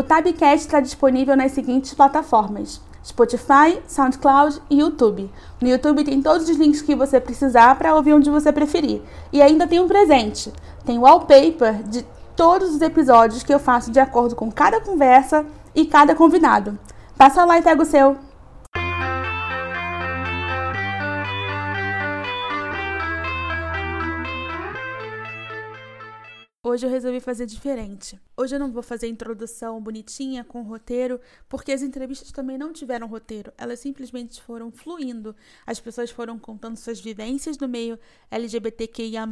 O Tabcast está disponível nas seguintes plataformas: Spotify, SoundCloud e YouTube. No YouTube tem todos os links que você precisar para ouvir onde você preferir. E ainda tem um presente: tem wallpaper de todos os episódios que eu faço de acordo com cada conversa e cada convidado. Passa lá e pega o seu. Hoje eu resolvi fazer diferente. Hoje eu não vou fazer introdução bonitinha com roteiro, porque as entrevistas também não tiveram roteiro. Elas simplesmente foram fluindo. As pessoas foram contando suas vivências no meio LGBTQIA,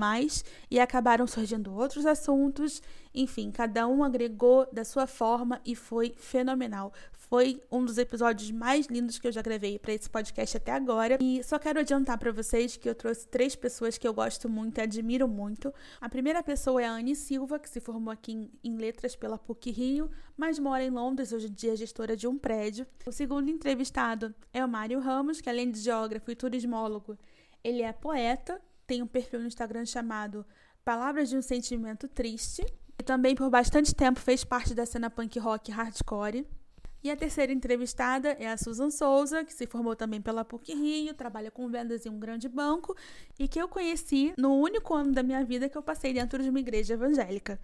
e acabaram surgindo outros assuntos. Enfim, cada um agregou da sua forma e foi fenomenal. Foi um dos episódios mais lindos que eu já gravei para esse podcast até agora. E só quero adiantar para vocês que eu trouxe três pessoas que eu gosto muito e admiro muito. A primeira pessoa é a Anne Silva, que se formou aqui em, em letras pela PUC Rio, mas mora em Londres, hoje em dia é gestora de um prédio. O segundo entrevistado é o Mário Ramos, que além de geógrafo e turismólogo, ele é poeta, tem um perfil no Instagram chamado Palavras de um Sentimento Triste. E também por bastante tempo fez parte da cena punk rock hardcore. E a terceira entrevistada é a Susan Souza, que se formou também pela PUC Rio, trabalha com vendas em um grande banco e que eu conheci no único ano da minha vida que eu passei dentro de uma igreja evangélica.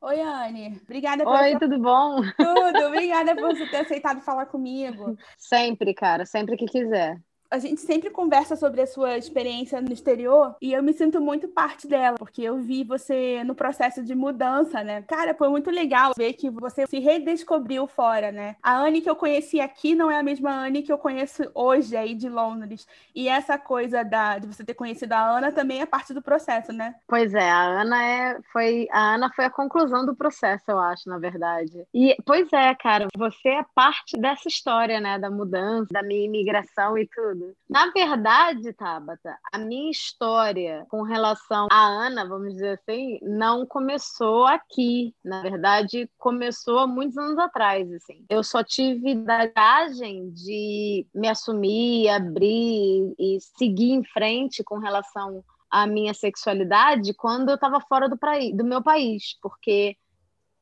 Oi, Anne. Obrigada por. Oi, tudo bom? Tudo. Obrigada por você ter aceitado falar comigo. Sempre, cara. Sempre que quiser a gente sempre conversa sobre a sua experiência no exterior e eu me sinto muito parte dela, porque eu vi você no processo de mudança, né? Cara, foi muito legal ver que você se redescobriu fora, né? A Anne que eu conheci aqui não é a mesma Anne que eu conheço hoje aí de Londres. E essa coisa da, de você ter conhecido a Ana também é parte do processo, né? Pois é, a Ana é, foi a Ana foi a conclusão do processo, eu acho, na verdade. E pois é, cara, você é parte dessa história, né, da mudança, da minha imigração e tudo. Na verdade, Tabata, a minha história com relação à Ana, vamos dizer assim, não começou aqui. Na verdade, começou há muitos anos atrás, assim. Eu só tive coragem de me assumir, abrir e seguir em frente com relação à minha sexualidade quando eu estava fora do, do meu país, porque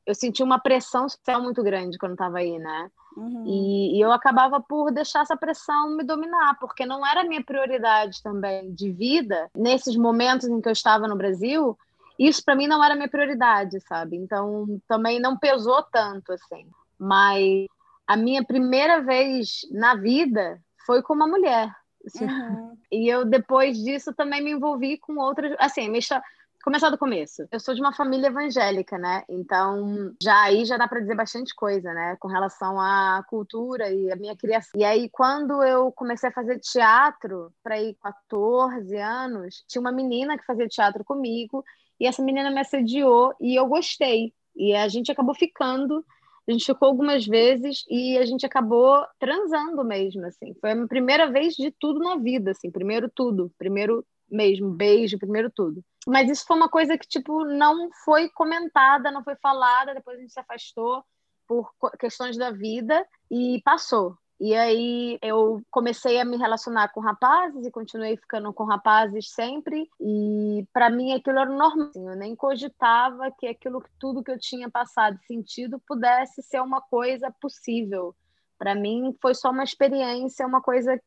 eu senti uma pressão social muito grande quando estava aí, né? Uhum. E, e, eu acabava por deixar essa pressão me dominar, porque não era minha prioridade também de vida, nesses momentos em que eu estava no Brasil, isso para mim não era minha prioridade, sabe? Então também não pesou tanto assim. Mas a minha primeira vez na vida foi com uma mulher. Assim. Uhum. E eu depois disso também me envolvi com outras, assim, minha história começar do começo. Eu sou de uma família evangélica, né? Então, já aí já dá para dizer bastante coisa, né? Com relação à cultura e a minha criação. E aí, quando eu comecei a fazer teatro, para ir 14 anos, tinha uma menina que fazia teatro comigo, e essa menina me assediou e eu gostei. E a gente acabou ficando. A gente ficou algumas vezes e a gente acabou transando mesmo, assim. Foi a primeira vez de tudo na vida, assim. Primeiro tudo. Primeiro mesmo, beijo, primeiro tudo. Mas isso foi uma coisa que, tipo, não foi comentada, não foi falada, depois a gente se afastou por questões da vida e passou. E aí eu comecei a me relacionar com rapazes e continuei ficando com rapazes sempre. E para mim aquilo era normal. Assim, eu nem cogitava que aquilo tudo que eu tinha passado sentido pudesse ser uma coisa possível. Para mim foi só uma experiência, uma coisa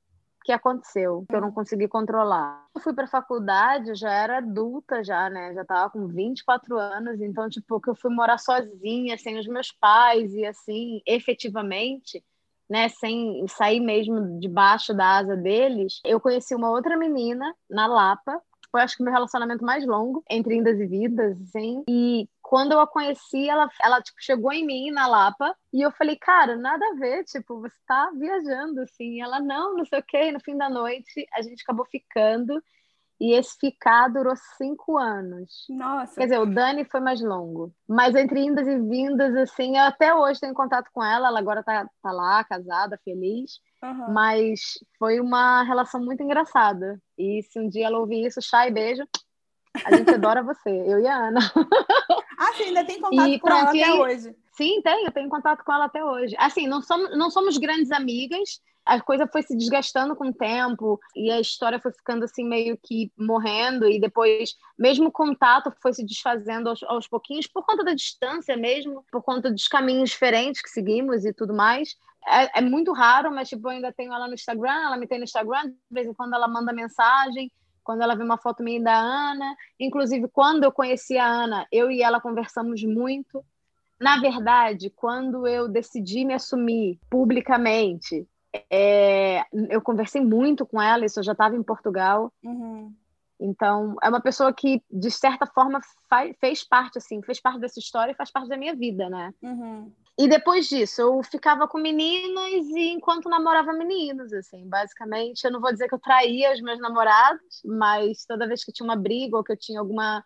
que aconteceu, que eu não hum. consegui controlar. Eu fui para a faculdade, já era adulta já, né? Já tava com 24 anos, então tipo que eu fui morar sozinha, sem os meus pais e assim, efetivamente, né, sem sair mesmo debaixo da asa deles, eu conheci uma outra menina na Lapa, foi acho que meu relacionamento mais longo, entre indas e vidas, assim. E quando eu a conheci, ela, ela tipo, chegou em mim na Lapa e eu falei, cara, nada a ver, tipo, você tá viajando, assim. E ela, não, não sei o quê. E no fim da noite, a gente acabou ficando. E esse ficar durou cinco anos. Nossa. Quer dizer, o Dani foi mais longo. Mas entre indas e vindas, assim, eu até hoje tenho contato com ela. Ela agora tá, tá lá, casada, feliz. Uhum. Mas foi uma relação muito engraçada. E se um dia ela ouvir isso, chá e beijo, a gente adora você, eu e a Ana. Ah, sim, ainda tem contato e, com pronto, ela até hoje. Sim, tenho, tenho contato com ela até hoje. Assim, não somos, não somos grandes amigas, a coisa foi se desgastando com o tempo e a história foi ficando assim meio que morrendo e depois mesmo o contato foi se desfazendo aos, aos pouquinhos por conta da distância mesmo, por conta dos caminhos diferentes que seguimos e tudo mais. É, é muito raro, mas tipo, eu ainda tenho ela no Instagram, ela me tem no Instagram, de vez em quando ela manda mensagem, quando ela vê uma foto minha da Ana. Inclusive, quando eu conheci a Ana, eu e ela conversamos muito. Na verdade, quando eu decidi me assumir publicamente, é, eu conversei muito com ela, isso eu já estava em Portugal. Uhum. Então, é uma pessoa que, de certa forma, faz, fez parte, assim, fez parte dessa história e faz parte da minha vida, né? Uhum. E depois disso, eu ficava com meninas e enquanto namorava meninos, assim, basicamente, eu não vou dizer que eu traía os meus namorados, mas toda vez que tinha uma briga ou que eu tinha alguma,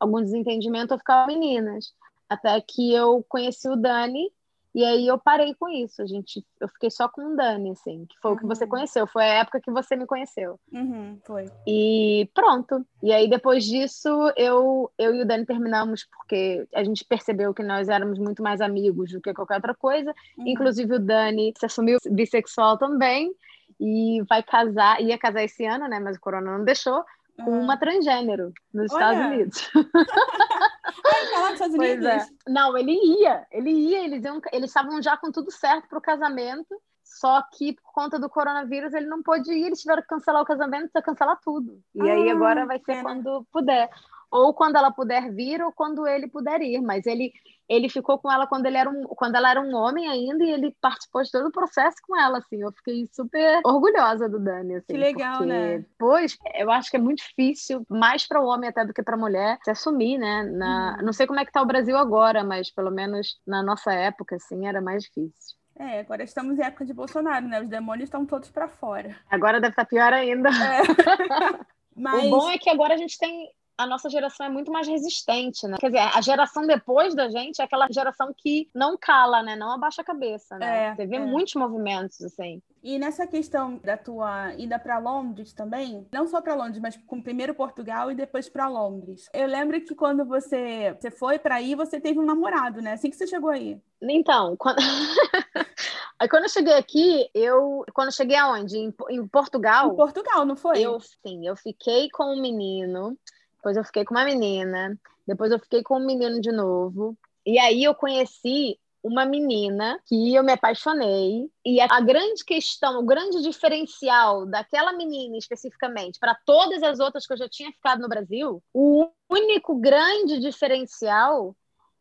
algum desentendimento, eu ficava com meninas. Até que eu conheci o Dani, e aí eu parei com isso. A gente, eu fiquei só com o Dani, assim, que foi uhum. o que você uhum. conheceu. Foi a época que você me conheceu. Uhum, foi. E pronto. E aí depois disso, eu, eu e o Dani terminamos porque a gente percebeu que nós éramos muito mais amigos do que qualquer outra coisa. Uhum. Inclusive o Dani se assumiu bissexual também e vai casar, ia casar esse ano, né? Mas o corona não deixou. Uma transgênero nos Olha. Estados Unidos. Ai, tá lá nos Estados Unidos? É. Não, ele ia, ele ia, eles iam, eles estavam já com tudo certo para o casamento, só que por conta do coronavírus ele não pôde ir, eles tiveram que cancelar o casamento, precisa cancelar tudo. E ah, aí agora vai ser pena. quando puder ou quando ela puder vir ou quando ele puder ir, mas ele ele ficou com ela quando ele era um, quando ela era um homem ainda e ele participou de todo o processo com ela, assim. Eu fiquei super orgulhosa do Dani, assim. Que legal, porque, né? Pois, eu acho que é muito difícil, mais para o homem até do que para a mulher, se assumir, né? Na, uhum. Não sei como é que tá o Brasil agora, mas pelo menos na nossa época, assim, era mais difícil. É, agora estamos em época de Bolsonaro, né? Os demônios estão todos para fora. Agora deve estar tá pior ainda. É. Mas... O bom é que agora a gente tem a nossa geração é muito mais resistente, né? Quer dizer, a geração depois da gente é aquela geração que não cala, né? Não abaixa a cabeça, né? É, Você vê é. muitos movimentos, assim. E nessa questão da tua ida para Londres também, não só para Londres, mas com primeiro Portugal e depois para Londres. Eu lembro que quando você, você foi para aí, você teve um namorado, né? Assim que você chegou aí. Então, quando... Aí quando eu cheguei aqui, eu. Quando eu cheguei aonde? Em, em Portugal? Em Portugal, não foi? Eu sim, eu fiquei com um menino depois eu fiquei com uma menina, depois eu fiquei com um menino de novo. E aí eu conheci uma menina que eu me apaixonei. E a grande questão, o grande diferencial daquela menina especificamente para todas as outras que eu já tinha ficado no Brasil, o único grande diferencial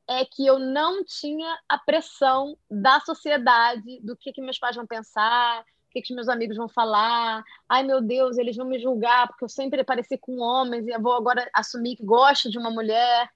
é que eu não tinha a pressão da sociedade, do que, que meus pais vão pensar, que, que os meus amigos vão falar? Ai, meu Deus, eles vão me julgar porque eu sempre pareci com homens e eu vou agora assumir que gosto de uma mulher.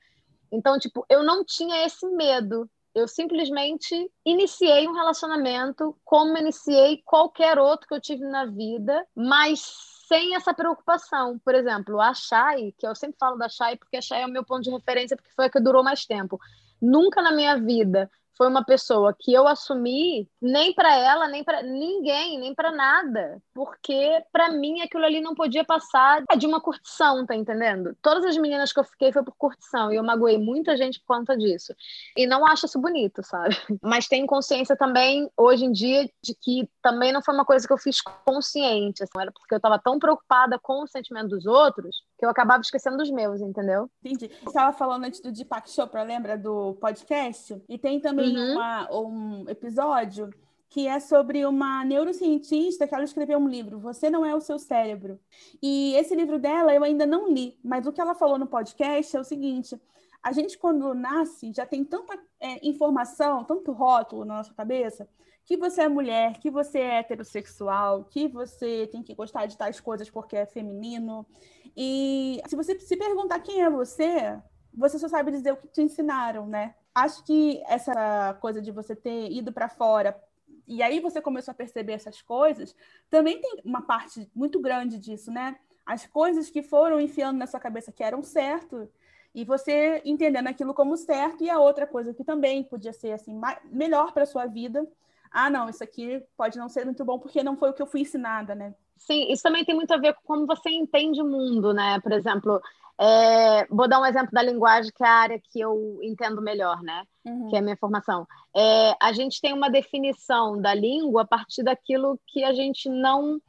Então, tipo, eu não tinha esse medo. Eu simplesmente iniciei um relacionamento como iniciei qualquer outro que eu tive na vida, mas sem essa preocupação. Por exemplo, a Shai, que eu sempre falo da Shai porque a Shai é o meu ponto de referência porque foi a que durou mais tempo. Nunca na minha vida foi uma pessoa que eu assumi nem para ela, nem para ninguém, nem para nada, porque para mim aquilo ali não podia passar de uma curtição, tá entendendo? Todas as meninas que eu fiquei foi por curtição e eu magoei muita gente por conta disso. E não acho isso bonito, sabe? Mas tenho consciência também hoje em dia de que também não foi uma coisa que eu fiz consciente, assim, era porque eu estava tão preocupada com o sentimento dos outros que eu acabava esquecendo dos meus, entendeu? Entendi. Você estava falando antes do Deepak Chopra, lembra do podcast? E tem também uhum. uma, um episódio que é sobre uma neurocientista que ela escreveu um livro, Você Não É o Seu Cérebro. E esse livro dela eu ainda não li, mas o que ela falou no podcast é o seguinte: a gente, quando nasce, já tem tanta é, informação, tanto rótulo na nossa cabeça, que você é mulher, que você é heterossexual, que você tem que gostar de tais coisas porque é feminino. E se você se perguntar quem é você, você só sabe dizer o que te ensinaram, né? Acho que essa coisa de você ter ido para fora e aí você começou a perceber essas coisas, também tem uma parte muito grande disso, né? As coisas que foram enfiando na sua cabeça que eram certo e você entendendo aquilo como certo e a outra coisa que também podia ser assim melhor para sua vida ah, não, isso aqui pode não ser muito bom porque não foi o que eu fui ensinada, né? Sim, isso também tem muito a ver com como você entende o mundo, né? Por exemplo, é, vou dar um exemplo da linguagem, que é a área que eu entendo melhor, né? Uhum. Que é a minha formação. É, a gente tem uma definição da língua a partir daquilo que a gente não.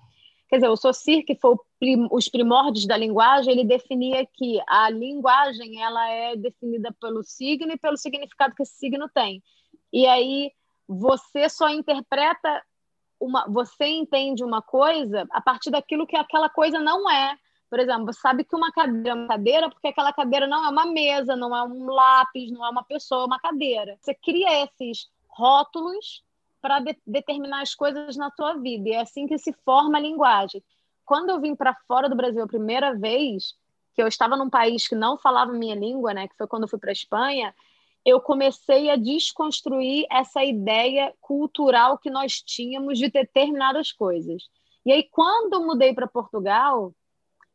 Quer dizer, o Saussure, que foi prim... os primórdios da linguagem, ele definia que a linguagem ela é definida pelo signo e pelo significado que esse signo tem. E aí você só interpreta uma, você entende uma coisa a partir daquilo que aquela coisa não é. Por exemplo, você sabe que uma cadeira é uma cadeira porque aquela cadeira não é uma mesa, não é um lápis, não é uma pessoa, é uma cadeira. Você cria esses rótulos para de determinar as coisas na sua vida. E é assim que se forma a linguagem. Quando eu vim para fora do Brasil a primeira vez, que eu estava num país que não falava minha língua, né, que foi quando eu fui para a Espanha, eu comecei a desconstruir essa ideia cultural que nós tínhamos de determinadas coisas. E aí, quando eu mudei para Portugal,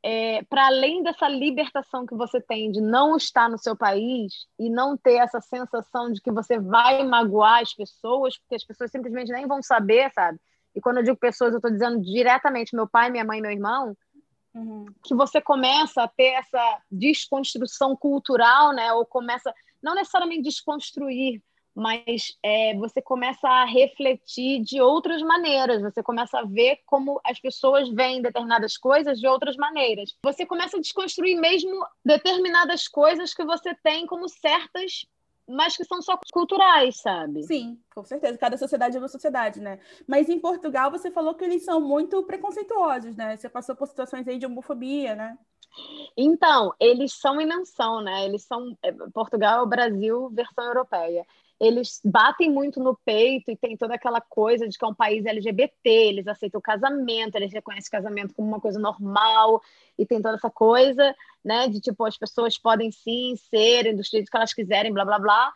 é, para além dessa libertação que você tem de não estar no seu país e não ter essa sensação de que você vai magoar as pessoas, porque as pessoas simplesmente nem vão saber, sabe? E quando eu digo pessoas, eu estou dizendo diretamente meu pai, minha mãe, meu irmão. Uhum. Que você começa a ter essa desconstrução cultural, né? Ou começa, não necessariamente desconstruir, mas é, você começa a refletir de outras maneiras, você começa a ver como as pessoas veem determinadas coisas de outras maneiras. Você começa a desconstruir mesmo determinadas coisas que você tem como certas mas que são só culturais, sabe? Sim, com certeza. Cada sociedade é uma sociedade, né? Mas em Portugal você falou que eles são muito preconceituosos, né? Você passou por situações aí de homofobia, né? Então, eles são e não são, né? Eles são. É, Portugal é o Brasil versão europeia eles batem muito no peito e tem toda aquela coisa de que é um país LGBT, eles aceitam o casamento, eles reconhecem o casamento como uma coisa normal e tem toda essa coisa, né, de tipo as pessoas podem sim ser do jeito que elas quiserem, blá blá blá,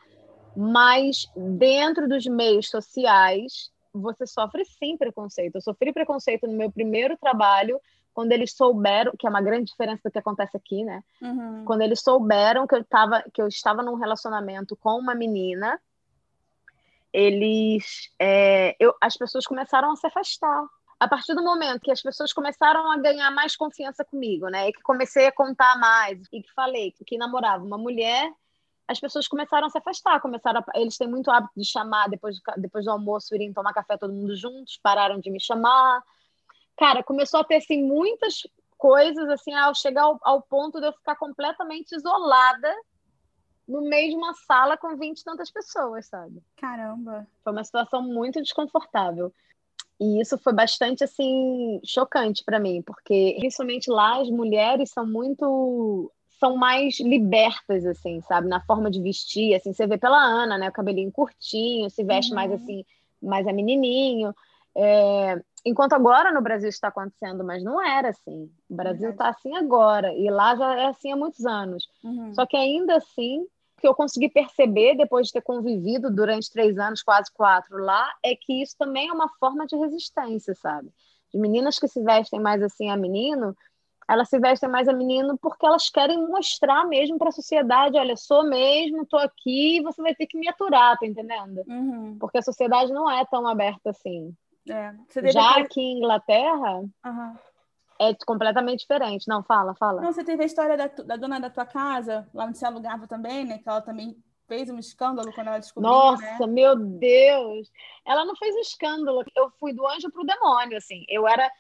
mas dentro dos meios sociais você sofre sim preconceito. Eu sofri preconceito no meu primeiro trabalho quando eles souberam, que é uma grande diferença do que acontece aqui, né? Uhum. Quando eles souberam que eu, tava, que eu estava num relacionamento com uma menina eles, é, eu, as pessoas começaram a se afastar. A partir do momento que as pessoas começaram a ganhar mais confiança comigo, né, e que comecei a contar mais, e que falei que namorava uma mulher, as pessoas começaram a se afastar, começaram a, eles têm muito hábito de chamar depois, depois do almoço, irem tomar café todo mundo juntos, pararam de me chamar. Cara, começou a ter assim muitas coisas assim, ao chegar ao, ao ponto de eu ficar completamente isolada no meio de uma sala com 20 e tantas pessoas, sabe? Caramba. Foi uma situação muito desconfortável. E isso foi bastante assim chocante para mim, porque principalmente lá as mulheres são muito são mais libertas assim, sabe, na forma de vestir, assim, você vê pela Ana, né, o cabelinho curtinho, se veste uhum. mais assim, mais a menininho. É... Enquanto agora no Brasil está acontecendo, mas não era assim. O Brasil está assim agora e lá já é assim há muitos anos. Uhum. Só que ainda assim que eu consegui perceber depois de ter convivido durante três anos, quase quatro lá, é que isso também é uma forma de resistência, sabe? De meninas que se vestem mais assim a menino, elas se vestem mais a menino porque elas querem mostrar mesmo para a sociedade, olha, sou mesmo, tô aqui, você vai ter que me aturar, tá entendendo? Uhum. Porque a sociedade não é tão aberta assim. É. Já aqui em Inglaterra, uhum é completamente diferente. Não, fala, fala. Não, você teve a história da, da dona da tua casa, lá onde você alugava também, né? Que ela também fez um escândalo quando ela descobriu, Nossa, né? meu Deus! Ela não fez um escândalo. Eu fui do anjo pro demônio, assim. Eu era...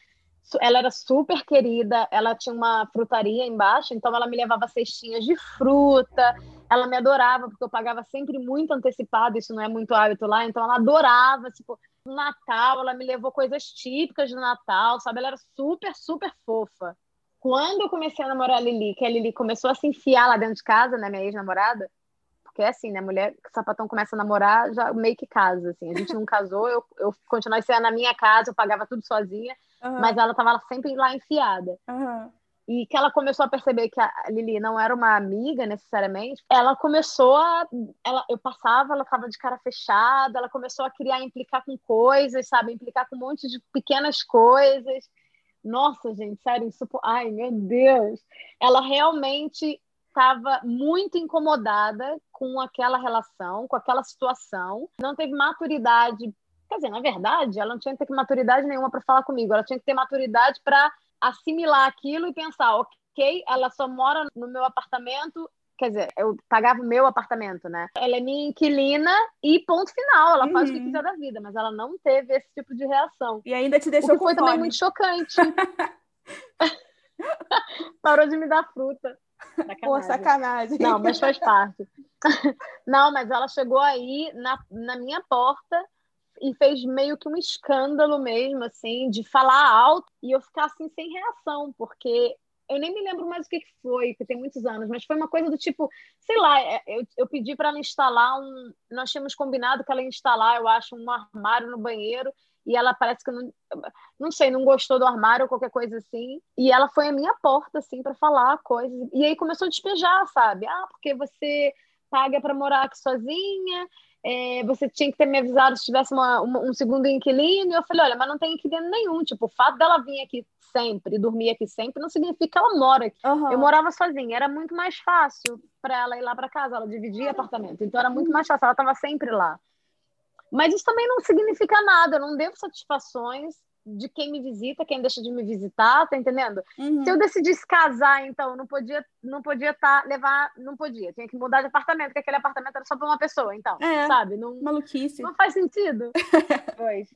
Ela era super querida, ela tinha uma frutaria embaixo, então ela me levava cestinhas de fruta, ela me adorava, porque eu pagava sempre muito antecipado, isso não é muito hábito lá, então ela adorava, tipo, no Natal, ela me levou coisas típicas do Natal, sabe? Ela era super, super fofa. Quando eu comecei a namorar a Lili, que a Lili começou a se enfiar lá dentro de casa, né, minha ex-namorada, porque é assim, né, mulher, sapatão começa a namorar, já meio que casa, assim. A gente não casou, eu, eu continuei sendo na minha casa, eu pagava tudo sozinha, uhum. mas ela tava sempre lá enfiada. Uhum e que ela começou a perceber que a Lili não era uma amiga necessariamente, ela começou a. Ela, eu passava, ela estava de cara fechada, ela começou a criar, implicar com coisas, sabe? Implicar com um monte de pequenas coisas. Nossa, gente, sério, isso. Ai, meu Deus! Ela realmente estava muito incomodada com aquela relação, com aquela situação, não teve maturidade Quer dizer, na verdade, ela não tinha que ter maturidade nenhuma para falar comigo, ela tinha que ter maturidade para assimilar aquilo e pensar, ok, ela só mora no meu apartamento quer dizer, eu pagava o meu apartamento, né? Ela é minha inquilina e ponto final, ela uhum. faz o que uhum. quiser da vida, mas ela não teve esse tipo de reação. E ainda te deixou o que foi também muito chocante. Parou de me dar fruta. Sacanagem. Pô, sacanagem. Não, mas faz parte. Não, mas ela chegou aí na, na minha porta e fez meio que um escândalo mesmo, assim, de falar alto e eu ficar assim sem reação, porque eu nem me lembro mais o que foi, que tem muitos anos, mas foi uma coisa do tipo, sei lá, é, eu, eu pedi para ela instalar um. Nós tínhamos combinado que ela ia instalar, eu acho, um armário no banheiro, e ela parece que não, não sei, não gostou do armário ou qualquer coisa assim, e ela foi à minha porta, assim, para falar coisas, e aí começou a despejar, sabe? Ah, porque você paga para morar aqui sozinha, é, você tinha que ter me avisado se tivesse uma, uma, um segundo inquilino. E eu falei, olha, mas não tem inquilino nenhum. Tipo, o fato dela vir aqui sempre, dormir aqui sempre, não significa que ela mora aqui. Uhum. Eu morava sozinha, era muito mais fácil para ela ir lá para casa. Ela dividia apartamento, então era muito mais fácil. Ela estava sempre lá. Mas isso também não significa nada. Eu não devo satisfações de quem me visita, quem deixa de me visitar, tá entendendo? Uhum. Se eu decidisse casar, então, não podia, não podia tá, levar, não podia, tinha que mudar de apartamento, porque aquele apartamento era só para uma pessoa, então, é, sabe? Não, maluquice. Não faz sentido. pois.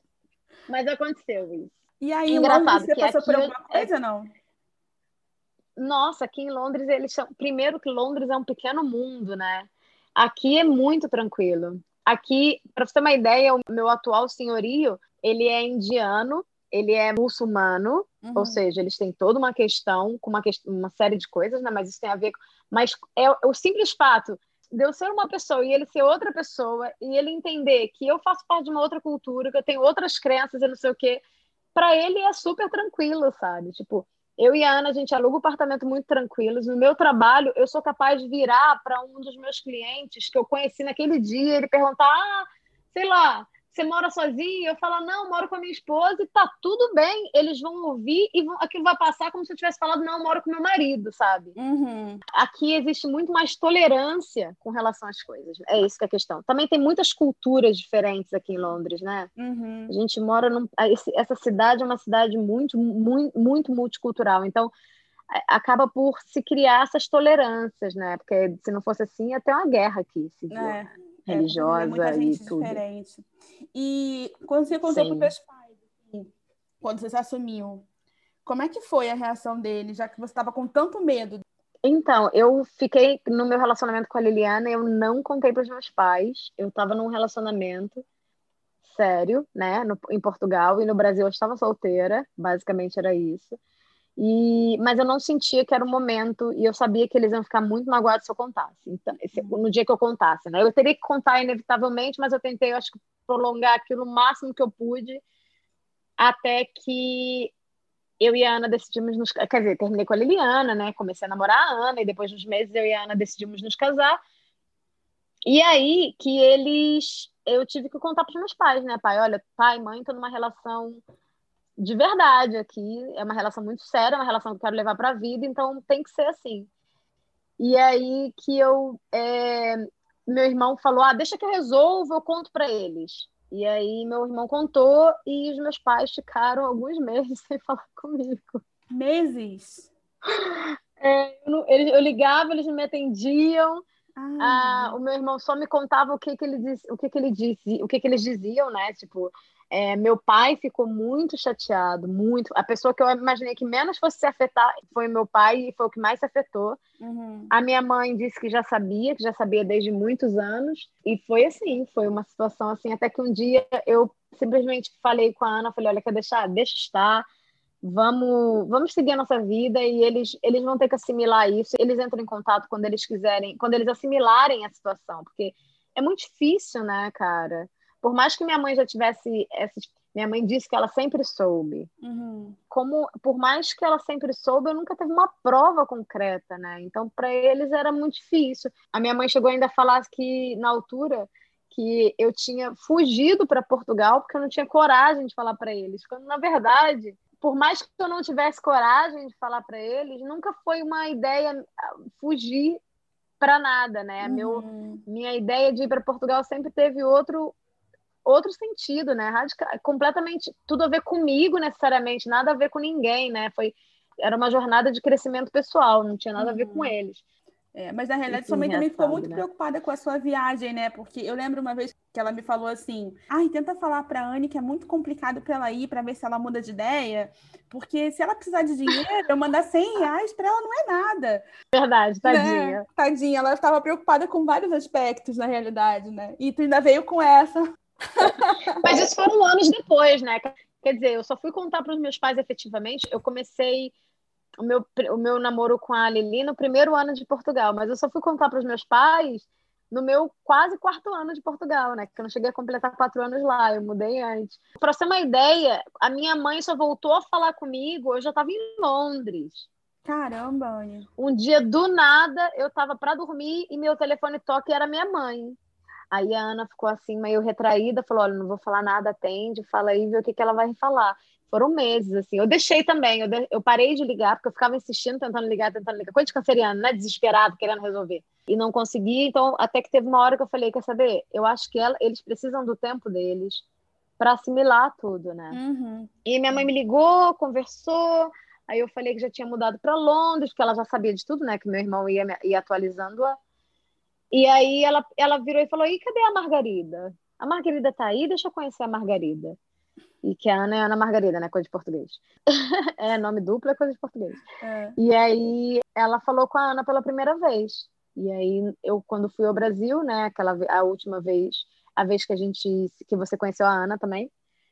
Mas aconteceu isso. E aí, Engraçado, você passou por alguma é coisa, é... não? Nossa, aqui em Londres, eles são... Primeiro que Londres é um pequeno mundo, né? Aqui é muito tranquilo. Aqui, para você ter uma ideia, o meu atual senhorio, ele é indiano, ele é muçulmano, uhum. ou seja, eles têm toda uma questão com uma, uma série de coisas, né? Mas isso tem a ver com. Mas é o simples fato de eu ser uma pessoa e ele ser outra pessoa e ele entender que eu faço parte de uma outra cultura, que eu tenho outras crenças e não sei o quê, para ele é super tranquilo, sabe? Tipo, eu e a Ana, a gente aluga um apartamento muito tranquilos. No meu trabalho, eu sou capaz de virar para um dos meus clientes que eu conheci naquele dia, ele perguntar, ah, sei lá, você mora sozinho? Eu falo, não, moro com a minha esposa e tá tudo bem. Eles vão ouvir e vão, aquilo vai passar como se eu tivesse falado, não, moro com meu marido, sabe? Uhum. Aqui existe muito mais tolerância com relação às coisas. É isso que é a questão. Também tem muitas culturas diferentes aqui em Londres, né? Uhum. A gente mora num. Essa cidade é uma cidade muito, muito, muito multicultural. Então, acaba por se criar essas tolerâncias, né? Porque se não fosse assim, ia ter uma guerra aqui. Se é religiosa é, e tudo. Diferente. E quando você contou para os seus pais, assim, quando você se assumiu, como é que foi a reação deles, já que você estava com tanto medo? Então, eu fiquei no meu relacionamento com a Liliana, eu não contei para os meus pais. Eu estava num relacionamento sério, né, no, em Portugal e no Brasil eu estava solteira, basicamente era isso. E, mas eu não sentia que era o momento e eu sabia que eles iam ficar muito magoados se eu contasse. Então, no dia que eu contasse, né? Eu teria que contar inevitavelmente, mas eu tentei, eu acho que prolongar aquilo o máximo que eu pude até que eu e a Ana decidimos nos, quer dizer, terminei com a Liliana, né? Comecei a namorar a Ana e depois de uns meses eu e a Ana decidimos nos casar. E aí que eles eu tive que contar para os meus pais, né, pai? Olha, pai, mãe, tô numa relação de verdade aqui. É uma relação muito séria, é uma relação que eu quero levar para a vida, então tem que ser assim. E aí que eu. É, meu irmão falou: ah, deixa que eu resolvo, eu conto para eles. E aí meu irmão contou e os meus pais ficaram alguns meses sem falar comigo. Meses? É, eu, eu, ligava, eles não me atendiam. Ah, o meu irmão só me contava o que, que ele disse, o que, que ele disse, o que, que eles diziam, né? Tipo, é, meu pai ficou muito chateado, muito. A pessoa que eu imaginei que menos fosse se afetar foi meu pai e foi o que mais se afetou. Uhum. A minha mãe disse que já sabia, que já sabia desde muitos anos. E foi assim, foi uma situação assim, até que um dia eu simplesmente falei com a Ana, falei, olha, quer deixar? Deixa estar. Vamos, vamos seguir a nossa vida e eles, eles vão ter que assimilar isso. Eles entram em contato quando eles quiserem, quando eles assimilarem a situação, porque é muito difícil, né, cara? Por mais que minha mãe já tivesse essas minha mãe disse que ela sempre soube. Uhum. Como, por mais que ela sempre soube, eu nunca teve uma prova concreta, né? Então, para eles era muito difícil. A minha mãe chegou ainda a falar que, na altura, que eu tinha fugido para Portugal porque eu não tinha coragem de falar para eles. Quando, na verdade, por mais que eu não tivesse coragem de falar para eles, nunca foi uma ideia ah, fugir para nada, né? Uhum. Meu, minha ideia de ir para Portugal sempre teve outro outro sentido, né? Radical, completamente tudo a ver comigo necessariamente, nada a ver com ninguém, né? Foi era uma jornada de crescimento pessoal, não tinha nada a ver com uhum. eles. É, mas na realidade sua mãe também ficou muito né? preocupada com a sua viagem, né? Porque eu lembro uma vez que ela me falou assim: ai, tenta falar pra Anne que é muito complicado pra ela ir, pra ver se ela muda de ideia, porque se ela precisar de dinheiro, eu mandar 100 reais pra ela não é nada. Verdade, tadinha. Né? Tadinha, ela estava preocupada com vários aspectos, na realidade, né? E tu ainda veio com essa. Mas isso foram anos depois, né? Quer dizer, eu só fui contar para os meus pais efetivamente. Eu comecei o meu, o meu namoro com a Lili no primeiro ano de Portugal, mas eu só fui contar para os meus pais no meu quase quarto ano de Portugal, né? Que eu não cheguei a completar quatro anos lá, eu mudei antes. Para você ter uma ideia, a minha mãe só voltou a falar comigo, eu já estava em Londres. Caramba, Anne. Um dia do nada, eu estava para dormir e meu telefone toque era minha mãe. Aí a Ana ficou assim, meio retraída, falou: Olha, não vou falar nada, atende, fala aí, vê o que, que ela vai falar. Foram meses, assim. Eu deixei também, eu, de... eu parei de ligar, porque eu ficava insistindo, tentando ligar, tentando ligar. Coisa de canceriano, né? Desesperado, querendo resolver. E não consegui, então, até que teve uma hora que eu falei: Quer saber? Eu acho que ela... eles precisam do tempo deles para assimilar tudo, né? Uhum. E minha mãe me ligou, conversou. Aí eu falei que já tinha mudado para Londres, que ela já sabia de tudo, né? Que meu irmão ia, ia atualizando-a. E aí ela, ela virou e falou: e cadê a Margarida? A Margarida tá aí, deixa eu conhecer a Margarida. E que a Ana é Ana Margarida, né? Coisa de português. é, nome duplo é coisa de português. É. E aí ela falou com a Ana pela primeira vez. E aí eu, quando fui ao Brasil, né? Aquela, a última vez, a vez que a gente. que você conheceu a Ana também.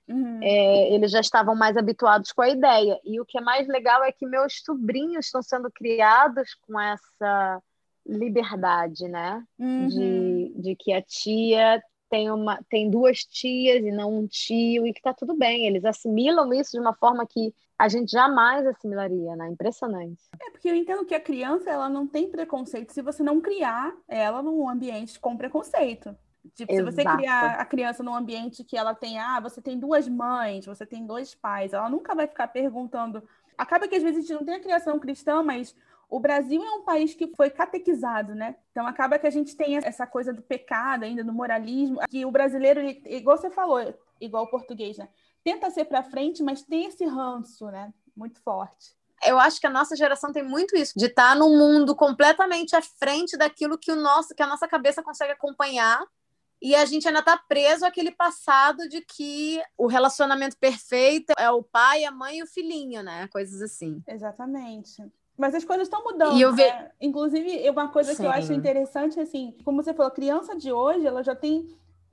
Uhum. É, eles já estavam mais habituados com a ideia. E o que é mais legal é que meus sobrinhos estão sendo criados com essa liberdade, né? Uhum. De, de que a tia tem, uma, tem duas tias e não um tio, e que tá tudo bem. Eles assimilam isso de uma forma que a gente jamais assimilaria, né? Impressionante. É, porque eu entendo que a criança, ela não tem preconceito se você não criar ela num ambiente com preconceito. Tipo, Exato. se você criar a criança num ambiente que ela tem, ah, você tem duas mães, você tem dois pais, ela nunca vai ficar perguntando. Acaba que às vezes a gente não tem a criação cristã, mas o Brasil é um país que foi catequizado, né? Então acaba que a gente tem essa coisa do pecado ainda, do moralismo, que o brasileiro, igual você falou, igual o português, né? Tenta ser para frente, mas tem esse ranço, né? Muito forte. Eu acho que a nossa geração tem muito isso, de estar tá num mundo completamente à frente daquilo que o nosso, que a nossa cabeça consegue acompanhar e a gente ainda está preso àquele passado de que o relacionamento perfeito é o pai, a mãe e o filhinho, né? Coisas assim. Exatamente. Mas as coisas estão mudando. E eu ve... né? Inclusive, uma coisa Sim. que eu acho interessante, assim, como você falou, a criança de hoje, ela já tem,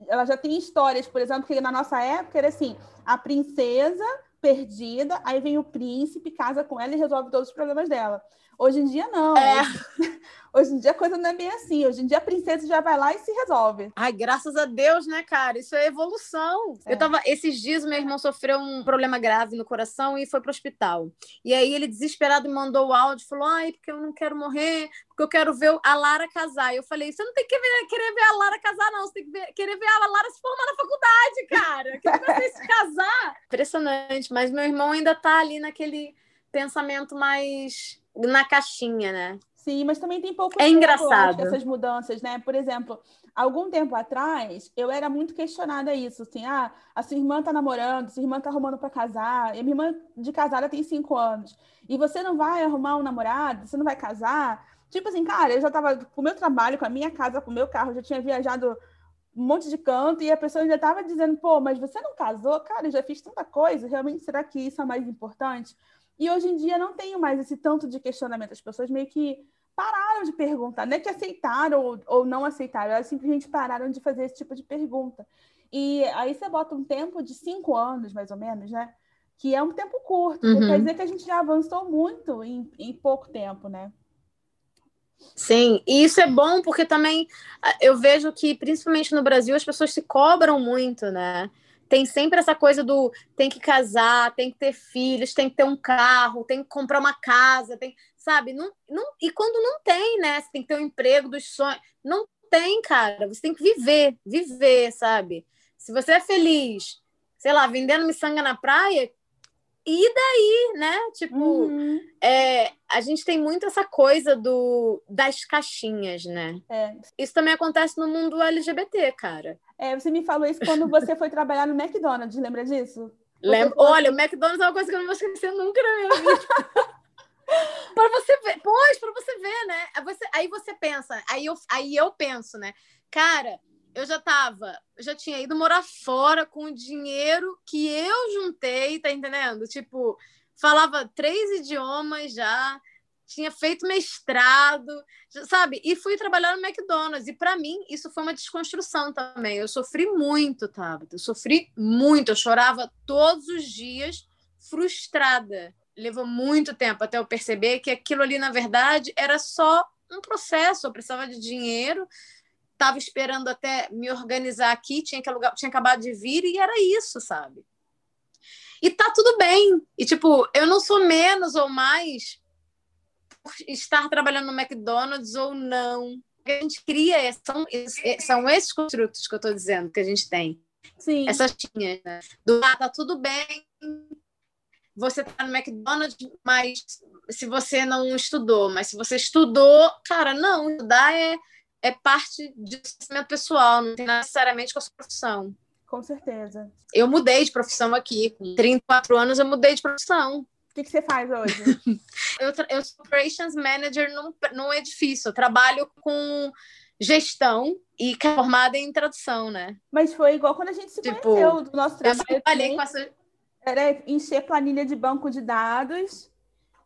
ela já tem histórias, por exemplo, que na nossa época era assim, a princesa perdida, aí vem o príncipe, casa com ela e resolve todos os problemas dela. Hoje em dia, não. É. Hoje, em dia a coisa não é bem assim. Hoje em dia a princesa já vai lá e se resolve. Ai, graças a Deus, né, cara? Isso é evolução. É. Eu tava. Esses dias, meu irmão sofreu um problema grave no coração e foi pro hospital. E aí ele, desesperado, mandou o áudio falou: Ai, porque eu não quero morrer, porque eu quero ver a Lara casar. E eu falei: Você não tem que ver, querer ver a Lara casar, não. Você tem que ver, querer ver a Lara se formar na faculdade, cara. Que você se casar. Impressionante. Mas meu irmão ainda tá ali naquele pensamento mais na caixinha, né? Sim, mas também tem pouco é tempo, engraçado. essas mudanças, né? Por exemplo, algum tempo atrás, eu era muito questionada isso, assim, ah, a sua irmã tá namorando, sua irmã tá arrumando para casar, e a minha irmã de casada tem cinco anos, e você não vai arrumar um namorado, você não vai casar? Tipo assim, cara, eu já tava com o meu trabalho, com a minha casa, com o meu carro, já tinha viajado um monte de canto, e a pessoa já tava dizendo, pô, mas você não casou? Cara, eu já fiz tanta coisa, realmente será que isso é mais importante? E hoje em dia não tenho mais esse tanto de questionamento. As pessoas meio que pararam de perguntar, não é que aceitaram ou, ou não aceitaram, elas simplesmente pararam de fazer esse tipo de pergunta. E aí você bota um tempo de cinco anos, mais ou menos, né? Que é um tempo curto. Uhum. Quer dizer que a gente já avançou muito em, em pouco tempo, né? Sim, e isso é bom porque também ah, eu vejo que, principalmente no Brasil, as pessoas se cobram muito, né? Tem sempre essa coisa do tem que casar, tem que ter filhos, tem que ter um carro, tem que comprar uma casa, tem, sabe? Não, não, e quando não tem, né? Você tem que ter um emprego dos sonhos. Não tem, cara. Você tem que viver, viver, sabe? Se você é feliz, sei lá, vendendo miçanga na praia, e daí, né? Tipo, uhum. é, a gente tem muito essa coisa do das caixinhas, né? É. Isso também acontece no mundo LGBT, cara. É, você me falou isso quando você foi trabalhar no McDonald's, lembra disso? Lembro. Olha, o McDonald's é uma coisa que eu não vou esquecer nunca na minha vida. para você ver, pois, para você ver, né? Você, aí você pensa, aí eu, aí eu penso, né? Cara, eu já tava, já tinha ido morar fora com o dinheiro que eu juntei, tá entendendo? Tipo, falava três idiomas já, tinha feito mestrado, sabe? E fui trabalhar no McDonald's. E para mim, isso foi uma desconstrução também. Eu sofri muito, tá? Eu sofri muito. Eu chorava todos os dias, frustrada. Levou muito tempo até eu perceber que aquilo ali, na verdade, era só um processo. Eu precisava de dinheiro estava esperando até me organizar aqui, tinha que alugar, tinha acabado de vir e era isso, sabe? E tá tudo bem. E tipo, eu não sou menos ou mais por estar trabalhando no McDonald's ou não. A gente cria são, são esses construtos que eu estou dizendo que a gente tem. Sim. Essas tinhas, né? Do ah, tá tudo bem. Você tá no McDonald's, mas se você não estudou, mas se você estudou, cara, não, estudar é é parte de crescimento pessoal, não tem necessariamente com a sua profissão. Com certeza. Eu mudei de profissão aqui. Com 34 anos, eu mudei de profissão. O que, que você faz hoje? eu, eu sou Operations Manager num, num edifício. Eu trabalho com gestão e formada em tradução, né? Mas foi igual quando a gente se tipo, conheceu do nosso trabalho. Eu trabalhei com essa... Era encher planilha de banco de dados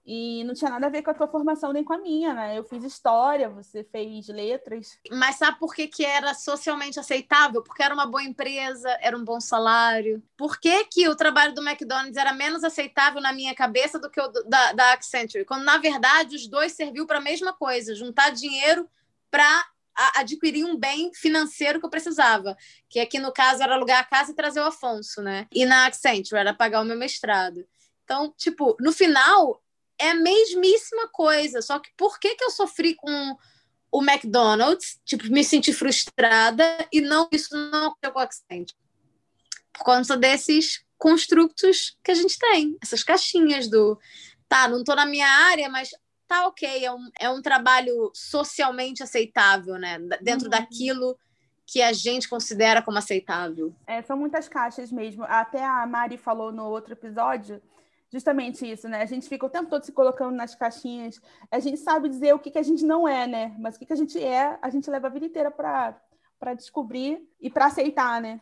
e não tinha nada a ver com a tua formação nem com a minha, né? Eu fiz história, você fez letras. Mas sabe por que, que era socialmente aceitável? Porque era uma boa empresa, era um bom salário. Por que, que o trabalho do McDonald's era menos aceitável na minha cabeça do que o da, da Accenture? Quando, na verdade, os dois serviu para a mesma coisa, juntar dinheiro para adquirir um bem financeiro que eu precisava, que aqui no caso era alugar a casa e trazer o Afonso, né? E na Accenture era pagar o meu mestrado. Então, tipo, no final, é a mesmíssima coisa. Só que por que, que eu sofri com o McDonald's, tipo, me senti frustrada e não isso não aconteceu com o Accent? Por conta desses construtos que a gente tem, essas caixinhas do tá, não tô na minha área, mas tá ok, é um, é um trabalho socialmente aceitável, né? Dentro uhum. daquilo que a gente considera como aceitável. É, são muitas caixas mesmo. Até a Mari falou no outro episódio justamente isso, né? A gente fica o tempo todo se colocando nas caixinhas. A gente sabe dizer o que, que a gente não é, né? Mas o que, que a gente é, a gente leva a vida inteira para descobrir e para aceitar, né?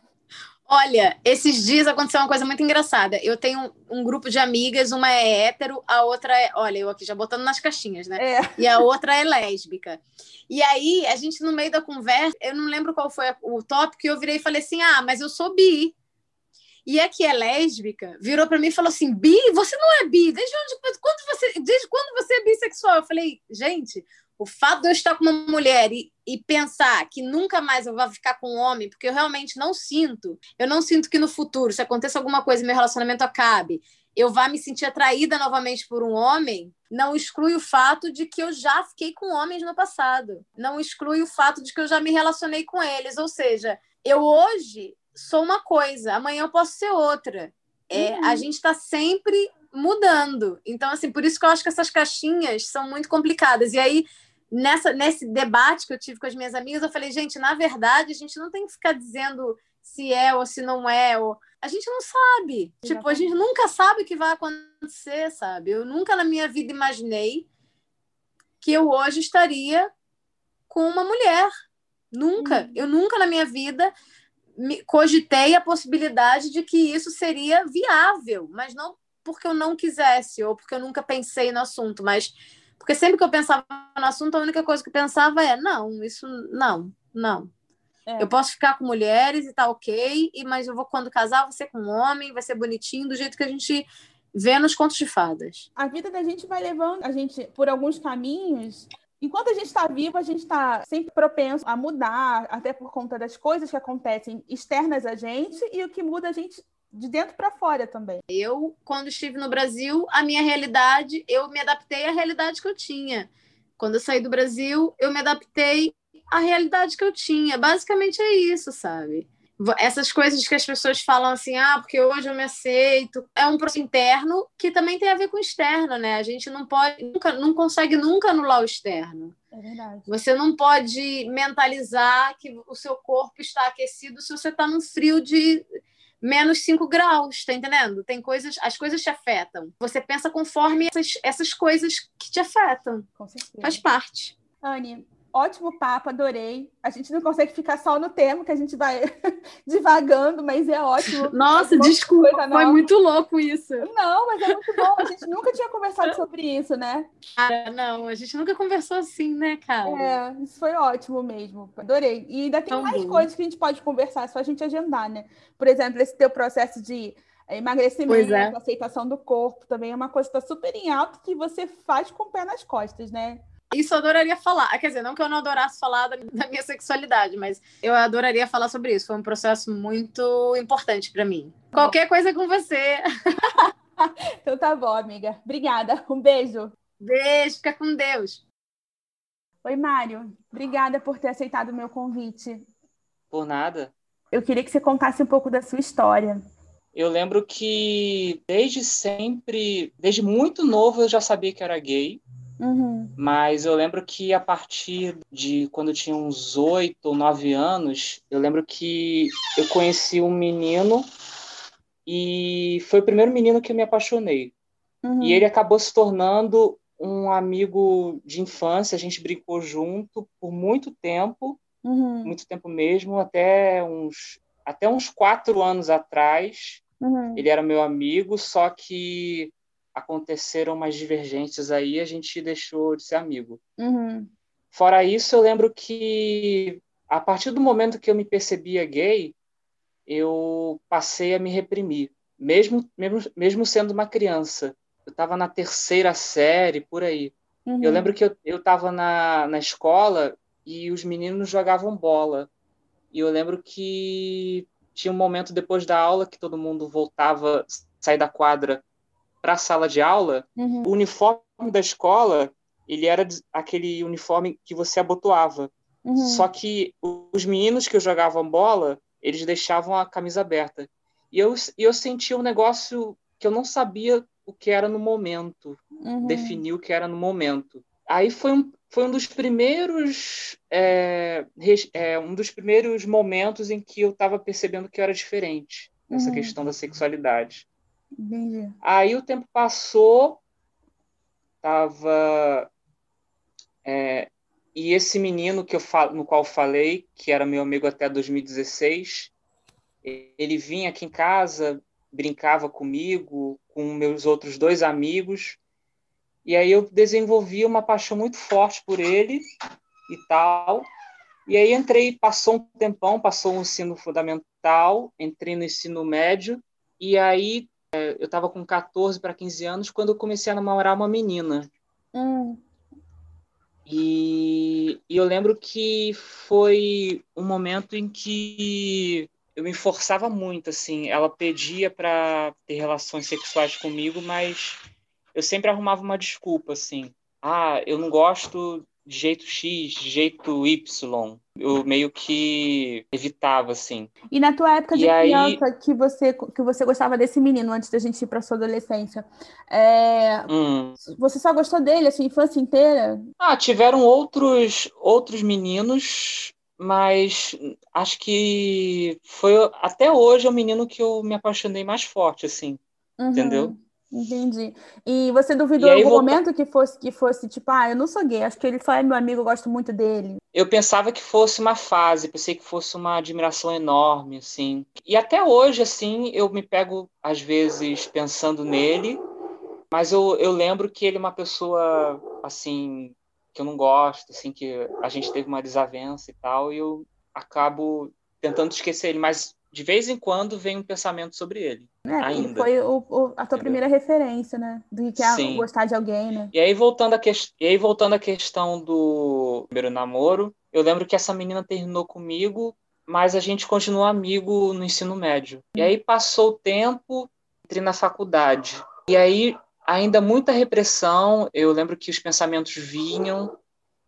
Olha, esses dias aconteceu uma coisa muito engraçada. Eu tenho um grupo de amigas, uma é hétero, a outra é. Olha, eu aqui já botando nas caixinhas, né? É. E a outra é lésbica. E aí, a gente, no meio da conversa, eu não lembro qual foi o tópico, e eu virei e falei assim: ah, mas eu sou bi. E a que é lésbica virou para mim e falou assim: Bi, você não é bi. Desde, onde, quando você, desde quando você é bissexual? Eu falei: gente, o fato de eu estar com uma mulher e, e pensar que nunca mais eu vou ficar com um homem, porque eu realmente não sinto, eu não sinto que no futuro, se aconteça alguma coisa e meu relacionamento acabe, eu vá me sentir atraída novamente por um homem, não exclui o fato de que eu já fiquei com homens no passado. Não exclui o fato de que eu já me relacionei com eles. Ou seja, eu hoje sou uma coisa, amanhã eu posso ser outra. É, uhum. A gente está sempre mudando. Então, assim, por isso que eu acho que essas caixinhas são muito complicadas. E aí, nessa, nesse debate que eu tive com as minhas amigas, eu falei, gente, na verdade, a gente não tem que ficar dizendo se é ou se não é. Ou... A gente não sabe. Exatamente. Tipo, a gente nunca sabe o que vai acontecer, sabe? Eu nunca na minha vida imaginei que eu hoje estaria com uma mulher. Nunca. Uhum. Eu nunca na minha vida cogitei a possibilidade de que isso seria viável, mas não porque eu não quisesse ou porque eu nunca pensei no assunto, mas porque sempre que eu pensava no assunto, a única coisa que eu pensava é: não, isso não, não. É. Eu posso ficar com mulheres e tá ok, e, mas eu vou, quando casar, vou ser com um homem, vai ser bonitinho, do jeito que a gente vê nos contos de fadas. A vida da gente vai levando a gente por alguns caminhos Enquanto a gente está vivo, a gente está sempre propenso a mudar, até por conta das coisas que acontecem externas a gente e o que muda a gente de dentro para fora também. Eu, quando estive no Brasil, a minha realidade, eu me adaptei à realidade que eu tinha. Quando eu saí do Brasil, eu me adaptei à realidade que eu tinha. Basicamente é isso, sabe? Essas coisas que as pessoas falam assim, ah, porque hoje eu me aceito, é um processo interno que também tem a ver com o externo, né? A gente não pode, nunca, não consegue nunca anular o externo. É verdade. Você não pode mentalizar que o seu corpo está aquecido se você está num frio de menos 5 graus, tá entendendo? Tem coisas, as coisas te afetam. Você pensa conforme essas, essas coisas que te afetam. Com certeza. Faz parte. Anne, ótimo papo, adorei. A gente não consegue ficar só no tema, que a gente vai divagando, mas é ótimo. Nossa, desculpa, foi muito louco isso. Não, mas é muito bom. A gente nunca tinha conversado sobre isso, né? Cara, não, a gente nunca conversou assim, né, cara? É, isso foi ótimo mesmo. Adorei. E ainda tem Tão mais bom. coisas que a gente pode conversar, só a gente agendar, né? Por exemplo, esse teu processo de emagrecimento, é. aceitação do corpo, também é uma coisa que está super em alta que você faz com o pé nas costas, né? Isso eu adoraria falar. Quer dizer, não que eu não adorasse falar da, minha sexualidade, mas eu adoraria falar sobre isso. Foi um processo muito importante para mim. Qualquer coisa com você. então tá bom, amiga. Obrigada. Um beijo. Beijo, fica com Deus. Oi, Mário. Obrigada por ter aceitado o meu convite. Por nada. Eu queria que você contasse um pouco da sua história. Eu lembro que desde sempre, desde muito novo, eu já sabia que era gay. Uhum. Mas eu lembro que a partir de quando eu tinha uns oito ou nove anos, eu lembro que eu conheci um menino e foi o primeiro menino que eu me apaixonei. Uhum. E ele acabou se tornando um amigo de infância, a gente brincou junto por muito tempo, uhum. muito tempo mesmo, até uns, até uns quatro anos atrás. Uhum. Ele era meu amigo, só que aconteceram umas divergências aí, a gente deixou de ser amigo. Uhum. Fora isso, eu lembro que a partir do momento que eu me percebia gay, eu passei a me reprimir, mesmo mesmo, mesmo sendo uma criança. Eu estava na terceira série, por aí. Uhum. Eu lembro que eu estava na, na escola e os meninos jogavam bola. E eu lembro que tinha um momento depois da aula que todo mundo voltava, sair da quadra para a sala de aula, uhum. o uniforme da escola ele era aquele uniforme que você abotoava. Uhum. Só que os meninos que jogavam bola, eles deixavam a camisa aberta. E eu, eu sentia um negócio que eu não sabia o que era no momento, uhum. definir o que era no momento. Aí foi um, foi um dos primeiros é, é, um dos primeiros momentos em que eu estava percebendo que eu era diferente nessa uhum. questão da sexualidade. Entendi. Aí o tempo passou, tava é, e esse menino que eu falo, no qual falei, que era meu amigo até 2016, ele vinha aqui em casa, brincava comigo, com meus outros dois amigos, e aí eu desenvolvi uma paixão muito forte por ele e tal. E aí entrei, passou um tempão, passou o um ensino fundamental, entrei no ensino médio, e aí eu estava com 14 para 15 anos quando eu comecei a namorar uma menina. Hum. E, e, eu lembro que foi um momento em que eu me forçava muito, assim. Ela pedia para ter relações sexuais comigo, mas eu sempre arrumava uma desculpa, assim. Ah, eu não gosto de jeito X, de jeito Y. Eu meio que evitava, assim. E na tua época de e criança, aí... que, você, que você gostava desse menino antes da gente ir pra sua adolescência, é... hum. você só gostou dele a sua infância inteira? Ah, tiveram outros, outros meninos, mas acho que foi até hoje o menino que eu me apaixonei mais forte, assim. Uhum. Entendeu? Entendi. E você duvidou em algum volta... momento que fosse, que fosse tipo, ah, eu não sou gay, acho que ele só é meu amigo, eu gosto muito dele. Eu pensava que fosse uma fase, pensei que fosse uma admiração enorme, assim. E até hoje, assim, eu me pego, às vezes, pensando nele, mas eu, eu lembro que ele é uma pessoa, assim, que eu não gosto, assim, que a gente teve uma desavença e tal, e eu acabo tentando esquecer ele, mas de vez em quando vem um pensamento sobre ele. É, ainda. foi o, o, a tua Entendeu? primeira referência, né? Do que é gostar de alguém, né? E aí, voltando a que... e aí, voltando à questão do primeiro namoro, eu lembro que essa menina terminou comigo, mas a gente continuou amigo no ensino médio. E aí passou o tempo, entrei na faculdade. E aí, ainda muita repressão, eu lembro que os pensamentos vinham,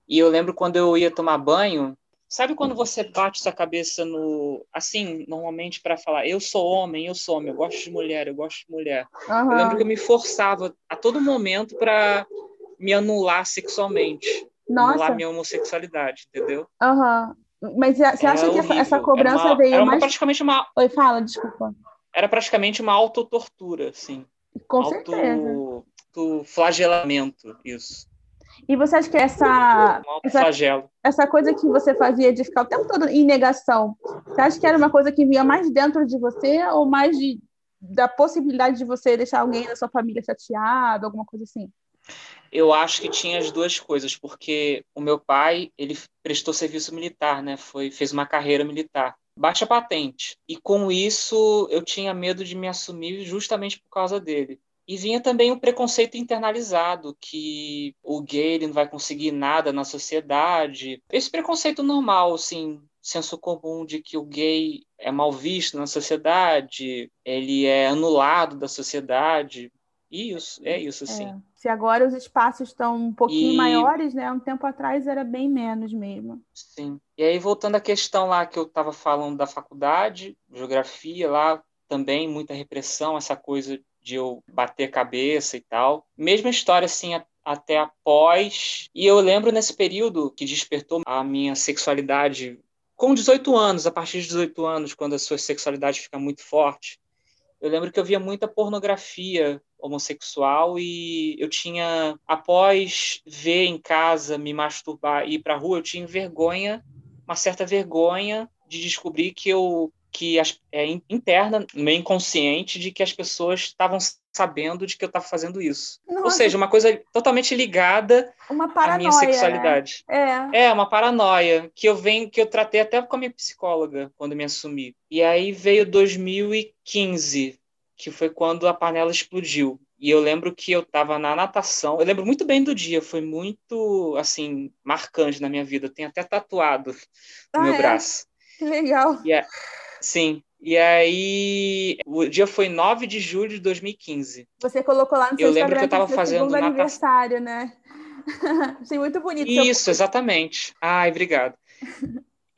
e eu lembro quando eu ia tomar banho, Sabe quando você bate sua cabeça no. Assim, normalmente para falar, eu sou homem, eu sou homem, eu gosto de mulher, eu gosto de mulher. Aham. Eu lembro que eu me forçava a todo momento para me anular sexualmente. Nossa, Anular minha homossexualidade, entendeu? aham. Mas você Era acha que essa, horrível. essa Era cobrança uma- veio era uma- mais. praticamente uma, Oi, fala, desculpa. era praticamente uma autotortura, assim. Com auto, certeza. autoflagelamento, isso. E você acha que essa, essa, essa coisa que você fazia de ficar o tempo todo em negação, você acha que era uma coisa que vinha mais dentro de você ou mais de, da possibilidade de você deixar alguém da sua família chateado, alguma coisa assim? Eu acho que tinha as duas coisas, porque o meu pai, ele prestou serviço militar, né? Foi, fez uma carreira militar, baixa patente. E com isso eu tinha medo de me assumir justamente por causa dele. E vinha também o preconceito internalizado, que o gay ele não vai conseguir nada na sociedade. Esse preconceito normal, assim, senso comum de que o gay é mal visto na sociedade, ele é anulado da sociedade. Isso, é isso, assim. É. Se agora os espaços estão um pouquinho E- maiores, né? Um tempo atrás era bem menos mesmo. Sim. E aí, voltando à questão lá que eu estava falando da faculdade, geografia, lá também muita repressão, essa coisa de eu bater cabeça e tal. Mesma história, assim, até após. E eu lembro nesse período que despertou a minha sexualidade com 18 anos, a partir de 18 anos, quando a sua sexualidade fica muito forte. Eu lembro que eu via muita pornografia homossexual e eu tinha, após ver em casa, me masturbar e ir pra rua, eu tinha vergonha, uma certa vergonha de descobrir que eu que as, é in- interna, no meu inconsciente, de que as pessoas estavam sabendo de que eu estava fazendo isso. Ou Nossa. seja, uma coisa totalmente ligada Uma à paranoia, minha sexualidade. né? É. É, uma paranoia que eu venho, que eu tratei até com a minha psicóloga quando me assumi. E aí veio 2015, que foi quando a panela explodiu. E eu lembro que eu estava na natação. Eu lembro muito bem do dia, foi muito assim marcante na minha vida. Eu tenho até tatuado no Ah, meu é? braço. Que legal. Sim. E aí o dia foi 9 de julho de 2015. Você colocou lá no seu Eu lembro Instagram que eu tava fazendo natação. aniversário, né? Achei muito bonito. Isso, exatamente. Ai, obrigado.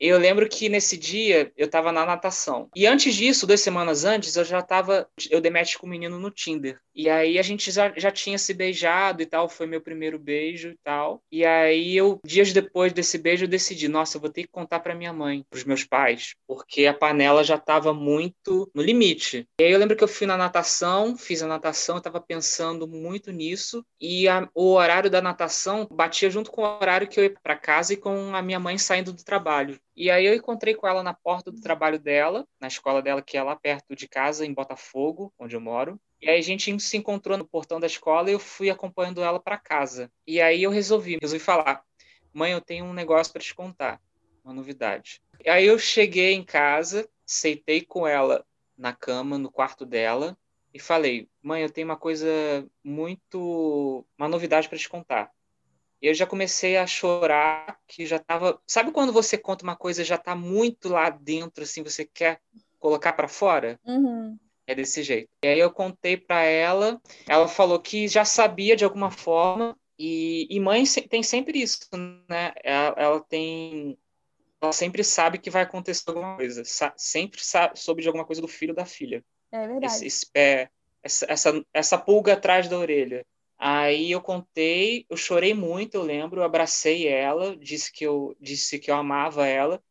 Eu lembro que nesse dia eu estava na natação. E antes disso, duas semanas antes, eu já estava. Eu dei match com um menino no Tinder. E aí a gente já, já tinha se beijado e tal. Foi meu primeiro beijo e tal. E aí eu, dias depois desse beijo, eu decidi: nossa, eu vou ter que contar para minha mãe, para os meus pais, porque a panela já estava muito no limite. E aí eu lembro que eu fui na natação, fiz a natação, eu estava pensando muito nisso. E a- o horário da natação batia junto com o horário que eu ia para casa e com a minha mãe saindo do trabalho. E aí eu encontrei com ela na porta do trabalho dela, na escola dela, que é lá perto de casa, em Botafogo, onde eu moro. E aí a gente se encontrou no portão da escola e eu fui acompanhando ela para casa. E aí eu resolvi, resolvi falar: "Mãe, eu tenho um negócio para te contar, uma novidade". E aí eu cheguei em casa, sentei com ela na cama, no quarto dela, e falei: "Mãe, eu tenho uma coisa muito, uma novidade para te contar". E eu já comecei a chorar, que já tava. Sabe quando você conta uma coisa já tá muito lá dentro, assim, você quer colocar para fora? Uhum. É desse jeito. E aí eu contei para ela, ela falou que já sabia de alguma forma, e, e mãe tem sempre isso, né? Ela, ela tem. Ela sempre sabe que vai acontecer alguma coisa. Sa- sempre sa- soube de alguma coisa do filho ou da filha É verdade. esse, esse pé, essa, essa, essa pulga atrás da orelha. Aí eu contei, eu chorei muito, eu lembro, eu abracei ela, disse que eu disse que eu amava ela.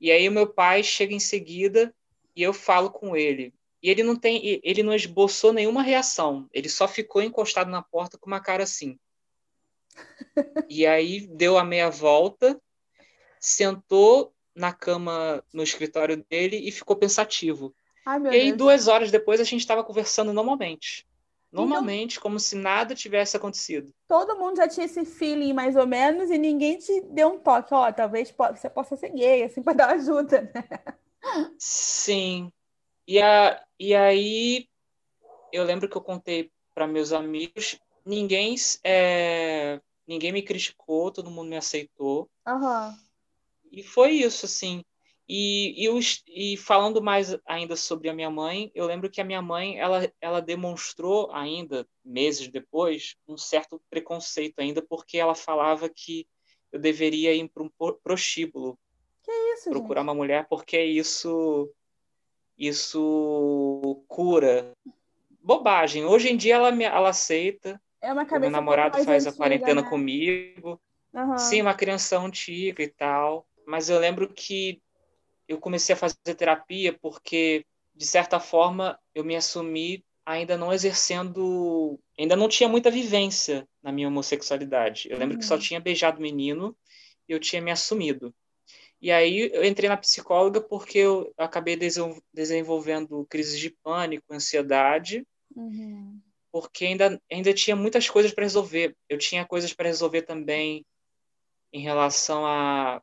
E aí o meu pai chega em seguida e eu falo com ele. E ele não tem, ele não esboçou nenhuma reação. Ele só ficou encostado na porta com uma cara assim. E aí deu a meia volta, sentou na cama no escritório dele e ficou pensativo. Ai, E aí, Deus. duas horas depois, a gente estava conversando normalmente. Normalmente, como se nada tivesse acontecido. Todo mundo já tinha esse feeling, mais ou menos, e ninguém te deu um toque. Ó, talvez po- você possa ser gay, assim, pra dar ajuda, né? Sim. E, a, e aí, eu lembro que eu contei para meus amigos, ninguém, é, ninguém me criticou, todo mundo me aceitou. Aham. E foi isso, assim. E, e, os, e falando mais ainda sobre a minha mãe, eu lembro que a minha mãe, ela, ela demonstrou ainda, meses depois, um certo preconceito ainda, porque ela falava que eu deveria ir para um pro- prostíbulo, isso, procurar gente? uma mulher porque isso isso cura. Bobagem. Hoje em dia ela me, ela aceita. É uma cabeça meu namorado faz a antiga, quarentena né? comigo. Aham. Sim, uma criança antiga e tal. Mas eu lembro que eu comecei a fazer terapia porque, de certa forma, eu me assumi ainda não exercendo. Ainda não tinha muita vivência na minha homossexualidade. Eu lembro que só Uhum. tinha beijado menino e eu tinha me assumido. E aí eu entrei na psicóloga porque eu acabei desen- desenvolvendo crises de pânico, ansiedade Uhum. porque ainda, ainda tinha muitas coisas para resolver. Eu tinha coisas para resolver também em relação a,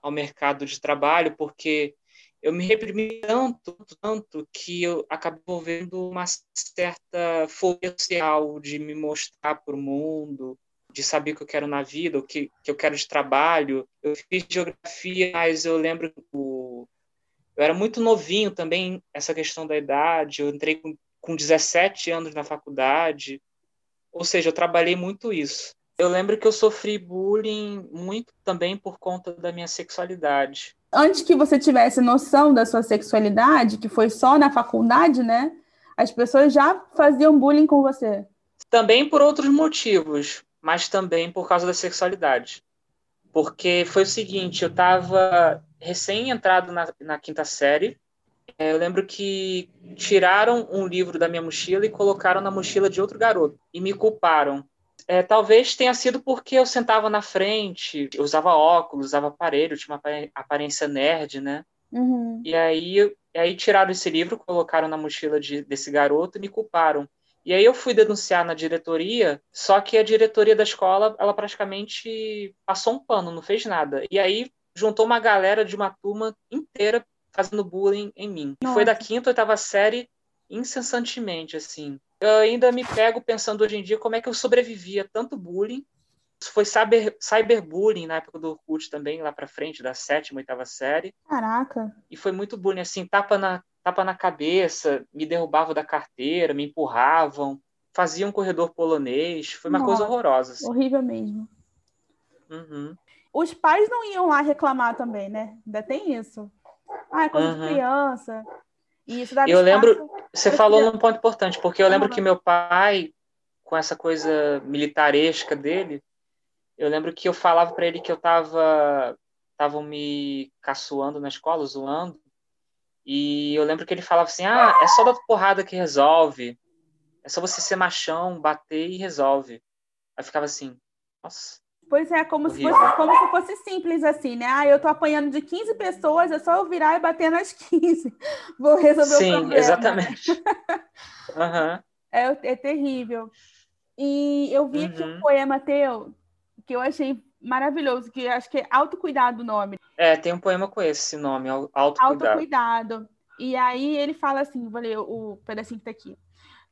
ao mercado de trabalho, porque eu me reprimi tanto, tanto, que eu acabei envolvendo uma certa fobia social de me mostrar para o mundo, de saber o que eu quero na vida, o que, que eu quero de trabalho. Eu fiz geografia, mas eu lembro que o- eu era muito novinho também, essa questão da idade. Eu entrei com, com 17 anos na faculdade. Ou seja, eu trabalhei muito isso. Eu lembro que eu sofri bullying muito também por conta da minha sexualidade. Antes que você tivesse noção da sua sexualidade, que foi só na faculdade, né? As pessoas já faziam bullying com você. Também por outros motivos, mas também por causa da sexualidade. Porque foi o seguinte, eu estava recém-entrado na, na quinta série. É, Eu lembro que tiraram um livro da minha mochila e colocaram na mochila de outro garoto e me culparam. É, talvez tenha sido porque eu sentava na frente, eu usava óculos, usava aparelho, tinha uma aparência nerd, né? Uhum. E aí, aí tiraram esse livro, colocaram na mochila de, desse garoto e me culparam. E aí eu fui denunciar na diretoria, só que a diretoria da escola, ela praticamente passou um pano, não fez nada. E aí juntou uma galera de uma turma inteira fazendo bullying em mim. E foi da Nossa. quinta, oitava série incessantemente, assim. Eu ainda me pego pensando hoje em dia como é que eu sobrevivi a tanto bullying. Isso foi cyber, cyberbullying na época do Orkut também, lá pra frente, da sétima, oitava série Caraca. e foi muito bullying, assim, tapa na, tapa na cabeça, me derrubavam da carteira, me empurravam, faziam um corredor polonês, foi uma coisa Nossa. horrorosa. Assim. Horrível mesmo. Uhum. Os pais não iam lá reclamar também, né? Ainda tem isso. Ah, é coisa de Uhum. criança. E isso dava Eu lembro- Você falou queria- num ponto importante, porque eu lembro Aham. que meu pai, com essa coisa militaresca dele, eu lembro que eu falava para ele que eu tava estavam me caçoando na escola, zoando, e eu lembro que ele falava assim: "Ah, é só dar porrada que resolve. É só você ser machão, bater e resolve". Aí ficava assim: "Nossa, Pois é, como se, fosse, como se fosse simples assim, né? Ah, eu tô apanhando de 15 pessoas, é só eu virar e bater nas 15. Vou resolver o Sim, problema. exatamente. Aham. É, é terrível. E eu vi aqui um Uhum. poema teu que eu achei maravilhoso, que acho que é Autocuidado o nome. É, tem um poema com esse nome, Au- Autocuidado. Autocuidado. E aí ele fala assim, vou ler o pedacinho que tá aqui.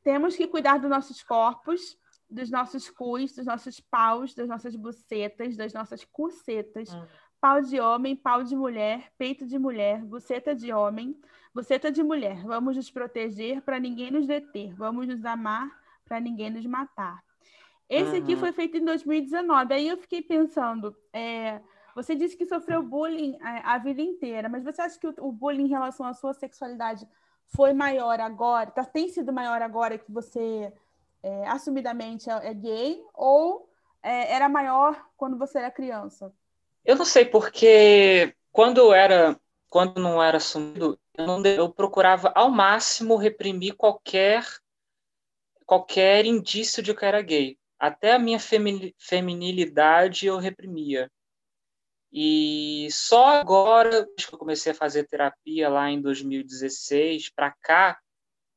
Temos que cuidar dos nossos corpos, dos nossos cus, dos nossos paus, das nossas bucetas, das nossas cucetas, Hum. pau de homem, pau de mulher, peito de mulher, buceta de homem, buceta de mulher. Vamos nos proteger para ninguém nos deter. Vamos nos amar para ninguém nos matar. Esse aqui Uhum. foi feito em 2019. Aí eu fiquei pensando, é, você disse que sofreu bullying a, a vida inteira, mas você acha que o, o bullying em relação à sua sexualidade foi maior agora? Tá, tem sido maior agora que você é, assumidamente é, é gay? Ou é, era maior quando você era criança? Eu não sei porque quando eu era, quando não era assumido, eu, não eu procurava ao máximo reprimir qualquer qualquer indício de que eu era gay. Até a minha femi- feminilidade eu reprimia. E só agora, que eu comecei a fazer terapia lá em 2016 para cá,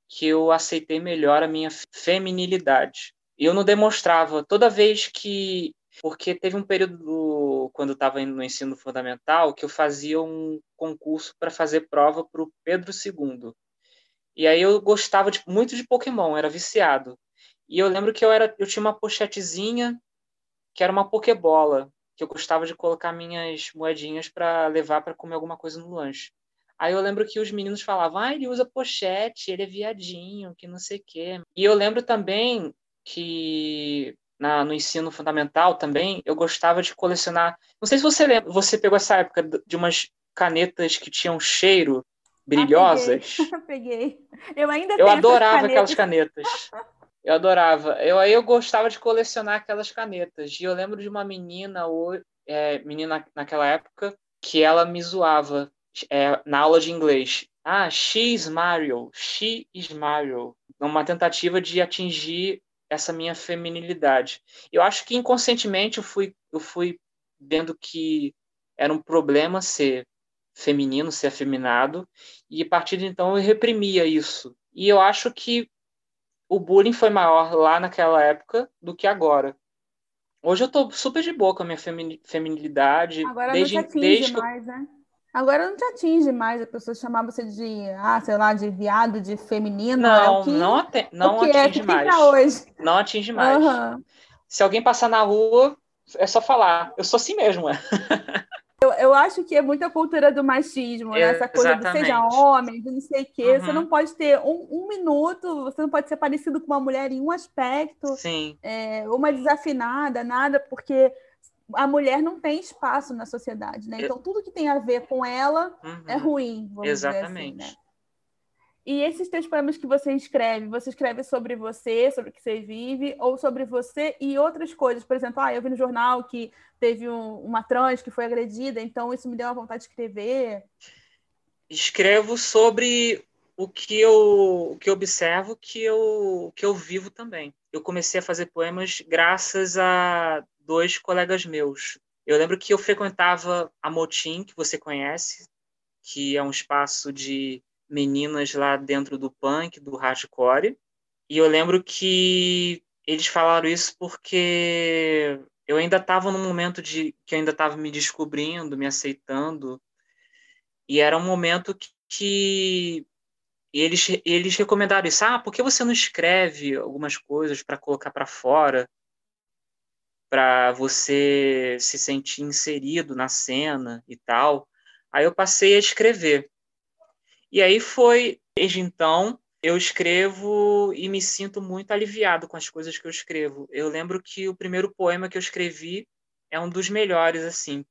que eu aceitei melhor a minha feminilidade. Eu não demonstrava toda vez que porque teve um período do, quando eu estava indo no ensino fundamental que eu fazia um concurso para fazer prova para o Pedro II. E aí eu gostava de, muito de Pokémon, era viciado. E eu lembro que eu era, eu tinha uma pochetezinha que era uma Pokébola, que eu gostava de colocar minhas moedinhas para levar para comer alguma coisa no lanche. Aí eu lembro que os meninos falavam: "Ah, ele usa pochete, ele é viadinho, que não sei o quê". E eu lembro também que na, no ensino fundamental também, eu gostava de colecionar. Não sei se você lembra, você pegou essa época de umas canetas que tinham cheiro, brilhosas. Ah, peguei. peguei. Eu ainda Eu adorava aquelas canetas. Eu adorava. Eu aí eu gostava de colecionar aquelas canetas. E eu lembro de uma menina, é, menina naquela época, que ela me zoava é, na aula de inglês. Ah, she is Mario, she is Mario. Uma tentativa de atingir essa minha feminilidade. Eu acho que inconscientemente eu fui, eu fui vendo que era um problema ser feminino, ser afeminado, e a partir de então eu reprimia isso. E eu acho que o bullying foi maior lá naquela época do que agora. Hoje eu tô super de boa com a minha feminilidade. Agora desde, não te atinge desde mais, né? Agora não te atinge mais a pessoa chamar você de, ah, sei lá, de viado, de feminino. Não, é que, não, não que atinge é, mais. hoje. Não atinge mais. Uhum. Se alguém passar na rua, é só falar. Eu sou assim mesmo. É. Eu, eu acho que é muita cultura do machismo, né? Essa coisa de seja homem, de não sei o quê. Uhum. Você não pode ter um, um, minuto, você não pode ser parecido com uma mulher em um aspecto. Sim. É, uma desafinada, nada, porque a mulher não tem espaço na sociedade, né? Então tudo que tem a ver com ela uhum. é ruim, vamos Exatamente. dizer assim, né? E esses teus poemas que você escreve, você escreve sobre você, sobre o que você vive, ou sobre você e outras coisas. Por exemplo, ah, eu vi no jornal que teve um, uma trans que foi agredida, então isso me deu uma vontade de escrever. Escrevo sobre o que eu, o que eu observo, que eu, que eu vivo também. Eu comecei a fazer poemas graças a dois colegas meus. Eu lembro que eu frequentava a Motim, que você conhece, que é um espaço de meninas lá dentro do punk, do hardcore. E eu lembro que eles falaram isso porque eu ainda estava num momento de que eu ainda estava me descobrindo, me aceitando. E era um momento que, que eles, eles recomendaram isso. Ah, por que você não escreve algumas coisas para colocar para fora? Para você se sentir inserido na cena e tal. Aí eu passei a escrever. E aí foi, desde então, eu escrevo e me sinto muito aliviado com as coisas que eu escrevo. Eu lembro que o primeiro poema que eu escrevi é um dos melhores, assim.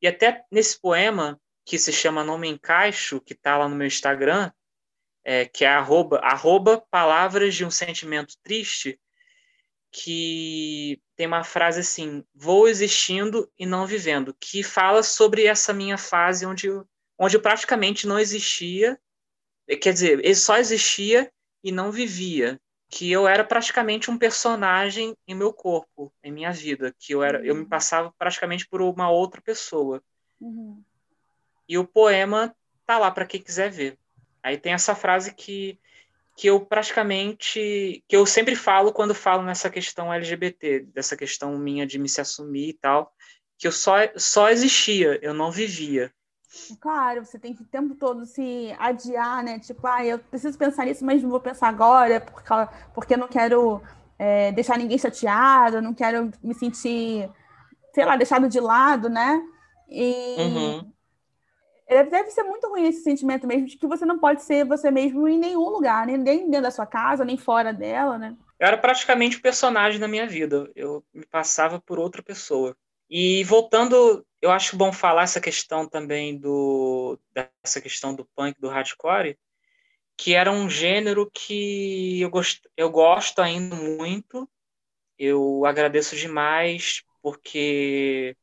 E até nesse poema, que se chama Nome Encaixo, que está lá no meu Instagram, é, que é arroba, arroba palavras de um sentimento triste, que tem uma frase assim, vou existindo e não vivendo, que fala sobre essa minha fase onde eu onde praticamente não existia, quer dizer, ele só existia e não vivia, que eu era praticamente um personagem em meu corpo, em minha vida, que eu era, eu me uhum. passava praticamente por uma outra pessoa. Uhum. E o poema tá lá para quem quiser ver. Aí tem essa frase que que eu praticamente que eu sempre falo quando falo nessa questão LGBT, dessa questão minha de me se assumir e tal, que eu só só existia, eu não vivia. Claro, você tem que o tempo todo se adiar, né? Tipo, ah, eu preciso pensar nisso, mas não vou pensar agora, porque, porque eu não quero é, deixar ninguém chateado, não quero me sentir, sei lá, deixado de lado, né? E uhum. deve ser muito ruim esse sentimento mesmo de que você não pode ser você mesmo em nenhum lugar, nem dentro da sua casa, nem fora dela, né? Eu era praticamente o personagem da minha vida. Eu me passava por outra pessoa. E voltando, eu acho bom falar essa questão também do dessa questão do punk, do hardcore, que era um gênero que eu gosto, eu gosto ainda muito. Eu agradeço demais porque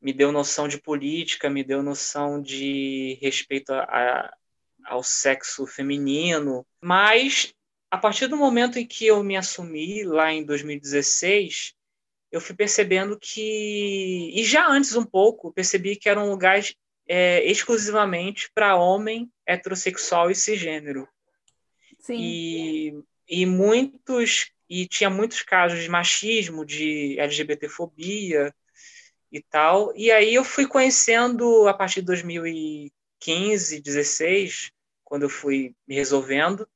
me deu noção de política, me deu noção de respeito a, a, ao sexo feminino. Mas a partir do momento em que eu me assumi lá em 2016, eu fui percebendo que, e já antes um pouco, percebi que era um lugar é, exclusivamente para homem heterossexual e cisgênero. Sim. E, e muitos, e tinha muitos casos de machismo, de LGBTfobia e tal. E aí eu fui conhecendo a partir de 2015, 16, quando eu fui me resolvendo,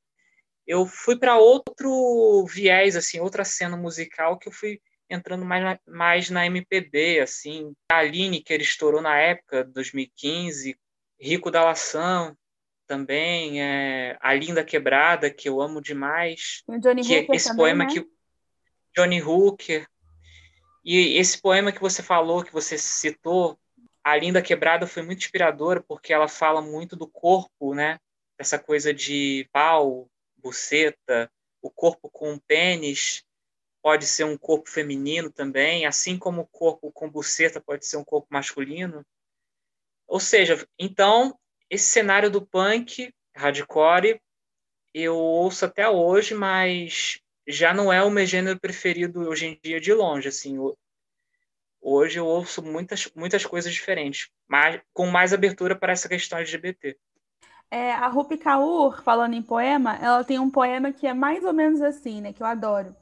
eu fui para outro viés, assim, outra cena musical que eu fui entrando mais na, mais na MPB, assim. A Aline, que ele estourou na época, 2015, Rico da Lação também, é, A Linda Quebrada, que eu amo demais. O Johnny que é Hooker esse também, poema né? que Johnny Hooker. E esse poema que você falou, que você citou, a Linda Quebrada foi muito inspiradora porque ela fala muito do corpo, né? Essa coisa de pau, buceta, o corpo com pênis pode ser um corpo feminino também, assim como o corpo com buceta pode ser um corpo masculino. Ou seja, então, esse cenário do punk, hardcore, eu ouço até hoje, mas já não é o meu gênero preferido hoje em dia de longe, assim. Hoje eu ouço muitas, muitas coisas diferentes, mas com mais abertura para essa questão LGBT. É, a Rupi Kaur, falando em poema, ela tem um poema que é mais ou menos assim, né, que eu adoro,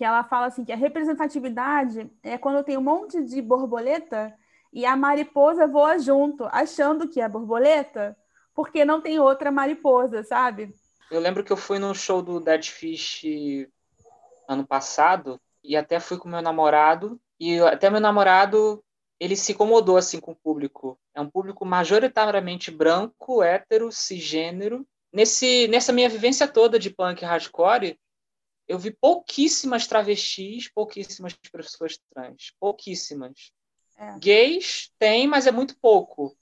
que ela fala assim que a representatividade é quando tem um monte de borboleta e a mariposa voa junto, achando que é borboleta, porque não tem outra mariposa, sabe? Eu lembro que eu fui no show do Dead Fish ano passado e até fui com meu namorado e até meu namorado, ele se incomodou assim com o público. É um público majoritariamente branco, hétero, cisgênero. Nesse, nessa minha vivência toda de punk hardcore, eu vi pouquíssimas travestis, pouquíssimas pessoas trans. Pouquíssimas. É. Gays tem, mas é muito pouco.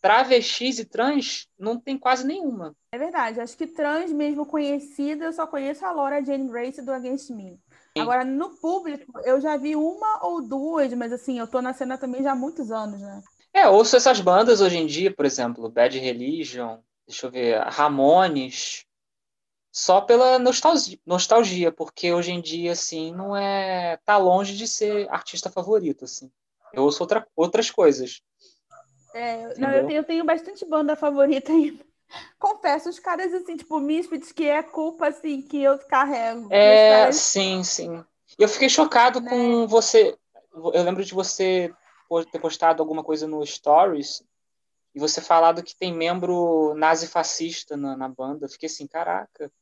Travestis e trans não tem quase nenhuma. É verdade. Acho que trans mesmo conhecida, eu só conheço a Laura Jane Grace do Against Me. Agora, no público, eu já vi uma ou duas, mas assim, eu tô na cena também já há muitos anos, né? É, ouço essas bandas hoje em dia, por exemplo, Bad Religion, deixa eu ver, Ramones, só pela nostalgia, nostalgia, porque hoje em dia, assim, não é. tá longe de ser artista favorito, assim. Eu ouço outra, outras coisas. É, não, eu tenho, eu tenho bastante banda favorita ainda. Confesso, os caras, assim, tipo, Misfits, que é culpa, assim, que eu carrego. É, caras... sim, sim. Eu fiquei chocado né? com você. Eu lembro de você ter postado alguma coisa no Stories e você falado que tem membro nazi-fascista na, na banda. Eu fiquei assim, caraca,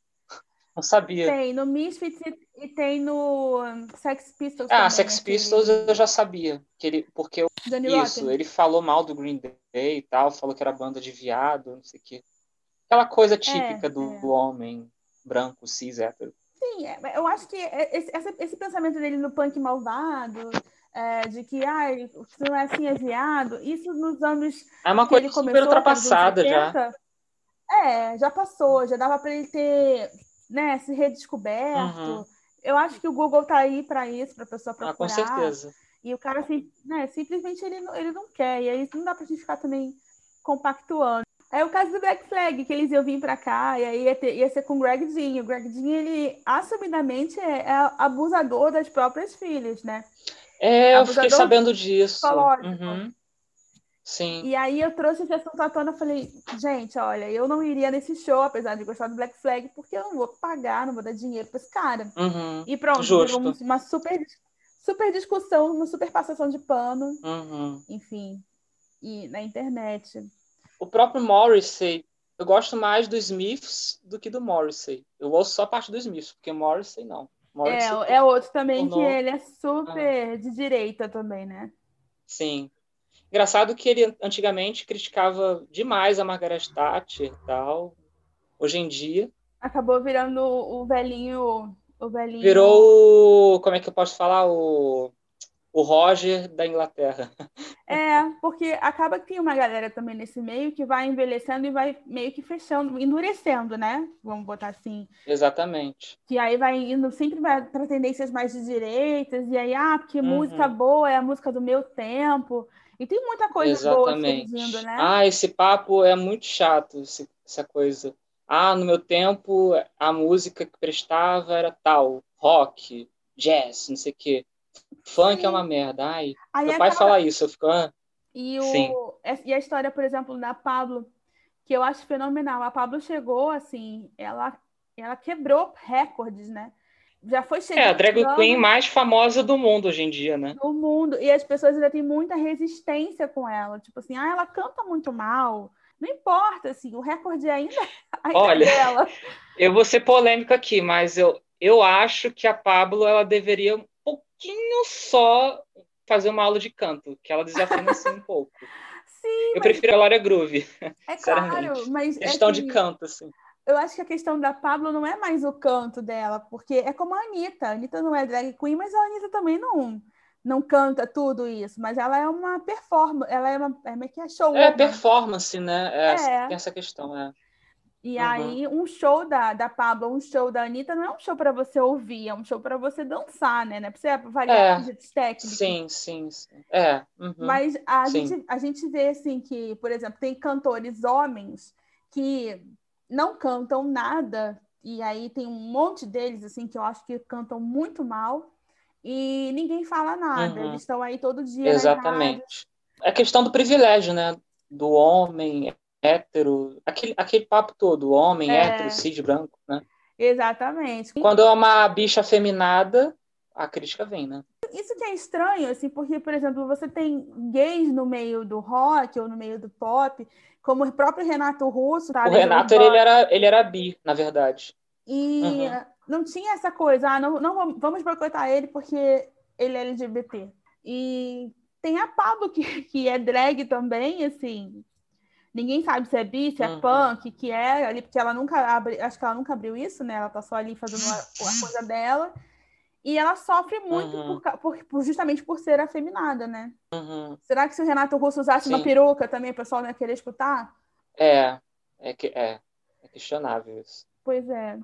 não sabia. Tem, no Misfits e, tem no Sex Pistols. Ah, também, Sex Pistols eu já sabia. Que ele, porque eu, isso, Rotten. ele falou mal do Green Day e tal, falou que era banda de viado, não sei o quê. Aquela coisa é, típica é, do, é. homem branco, cis, hétero. Sim, é, eu acho que esse, esse pensamento dele no punk malvado, é, de que ah, se não é assim é viado, isso nos anos. É uma coisa super ultrapassada 80, já. É, já passou, já dava para ele ter né, se redescoberto. Uhum. Eu acho que o Google tá aí para isso, para a pessoa procurar. Ah, com certeza. E o cara assim, né, simplesmente ele, ele não quer. E aí não dá pra gente ficar também compactuando. É o caso do Black Flag, que eles iam vir para cá, e aí ia, ter, ia ser com o Greg Jean. O Greg Jean, ele assumidamente é, é abusador das próprias filhas, né? É, abusador eu fiquei sabendo disso. Uhum. Sim. E aí eu trouxe esse assunto à tona e falei, gente, olha, eu não iria nesse show, apesar de gostar do Black Flag, porque eu não vou pagar, não vou dar dinheiro para esse cara. Uhum. E pronto, Justo. uma super, super discussão, uma super passação de pano. Uhum. Enfim, e na internet. O próprio Morrissey, eu gosto mais do Smiths do que do Morrissey. Eu ouço só a parte do Smiths, porque Morrissey não. Morrissey, é, é outro também que ele é super ah. de direita também, né? Sim. Engraçado que ele antigamente criticava demais a Margaret Thatcher e tal. Hoje em dia. Acabou virando o velhinho. O velhinho. Virou. Como é que eu posso falar? O o Roger da Inglaterra. É, porque acaba que tem uma galera também nesse meio que vai envelhecendo e vai meio que fechando, endurecendo, né? Vamos botar assim. Exatamente. Que aí vai indo, sempre vai para tendências mais de direitas, e aí, ah, porque uhum. música boa é a música do meu tempo. E tem muita coisa Exatamente. boa surgindo, né? Ah, esse papo é muito chato, essa coisa. Ah, no meu tempo, a música que prestava era tal, rock, jazz, não sei o quê. Funk Sim. é uma merda. Ai, Aí meu pai aquela... fala isso, eu fico. Ah. E, o... e a história, por exemplo, da Pablo, que eu acho fenomenal. A Pablo chegou, assim, ela, ela quebrou recordes, né? Já foi chegando. É, a drag queen mais famosa do mundo hoje em dia, né? Do mundo. E as pessoas ainda têm muita resistência com ela. Tipo assim, ah, ela canta muito mal. Não importa, assim, o recorde ainda, ainda Olha, é dela. Eu vou ser polêmica aqui, mas eu, eu acho que a Pablo ela deveria pouquinho só fazer uma aula de canto, que ela desafina assim um pouco. Sim, eu mas... prefiro a Glória Groove. É claro, mas. Questão assim, de canto, assim. Eu acho que a questão da Pablo não é mais o canto dela, porque é como a Anitta. A Anitta não é drag queen, mas a Anitta também não, não canta tudo isso, mas ela é uma performance, ela é uma, é, que é show. É performance, né? É, é. Tem essa questão, é. E uhum. aí, um show da, da Pablo, um show da Anitta, não é um show para você ouvir, é um show para você dançar, né? Não é para você variar é. técnicos. Sim, sim, sim. É. Uhum. Mas a gente, a gente vê, assim, que, por exemplo, tem cantores homens que não cantam nada, e aí tem um monte deles, assim, que eu acho que cantam muito mal, e ninguém fala nada. Uhum. Eles estão aí todo dia. Exatamente. É questão do privilégio, né? Do homem hétero, aquele, aquele papo todo, homem, é. hétero, cis, branco, né? Exatamente. Quando é uma bicha afeminada, a crítica vem, né? Isso que é estranho, assim, porque, por exemplo, você tem gays no meio do rock ou no meio do pop, como o próprio Renato Russo. Tá, o Renato, ele, era, ele era bi, na verdade. E uhum. não tinha essa coisa, ah, não, não vamos boicotar ele porque ele é LGBT. E tem a Pablo, que, que é drag também, assim, Ninguém sabe se é bi, se é uhum. punk, que é ali, porque ela nunca abre, acho que ela nunca abriu isso, né? Ela tá só ali fazendo a, a coisa dela. E ela sofre muito uhum. por, por, justamente por ser afeminada, né? Uhum. Será que se o Renato Russo usasse Sim. uma peruca também, o pessoal não ia querer escutar? É, é, que, é, é questionável isso. Pois é.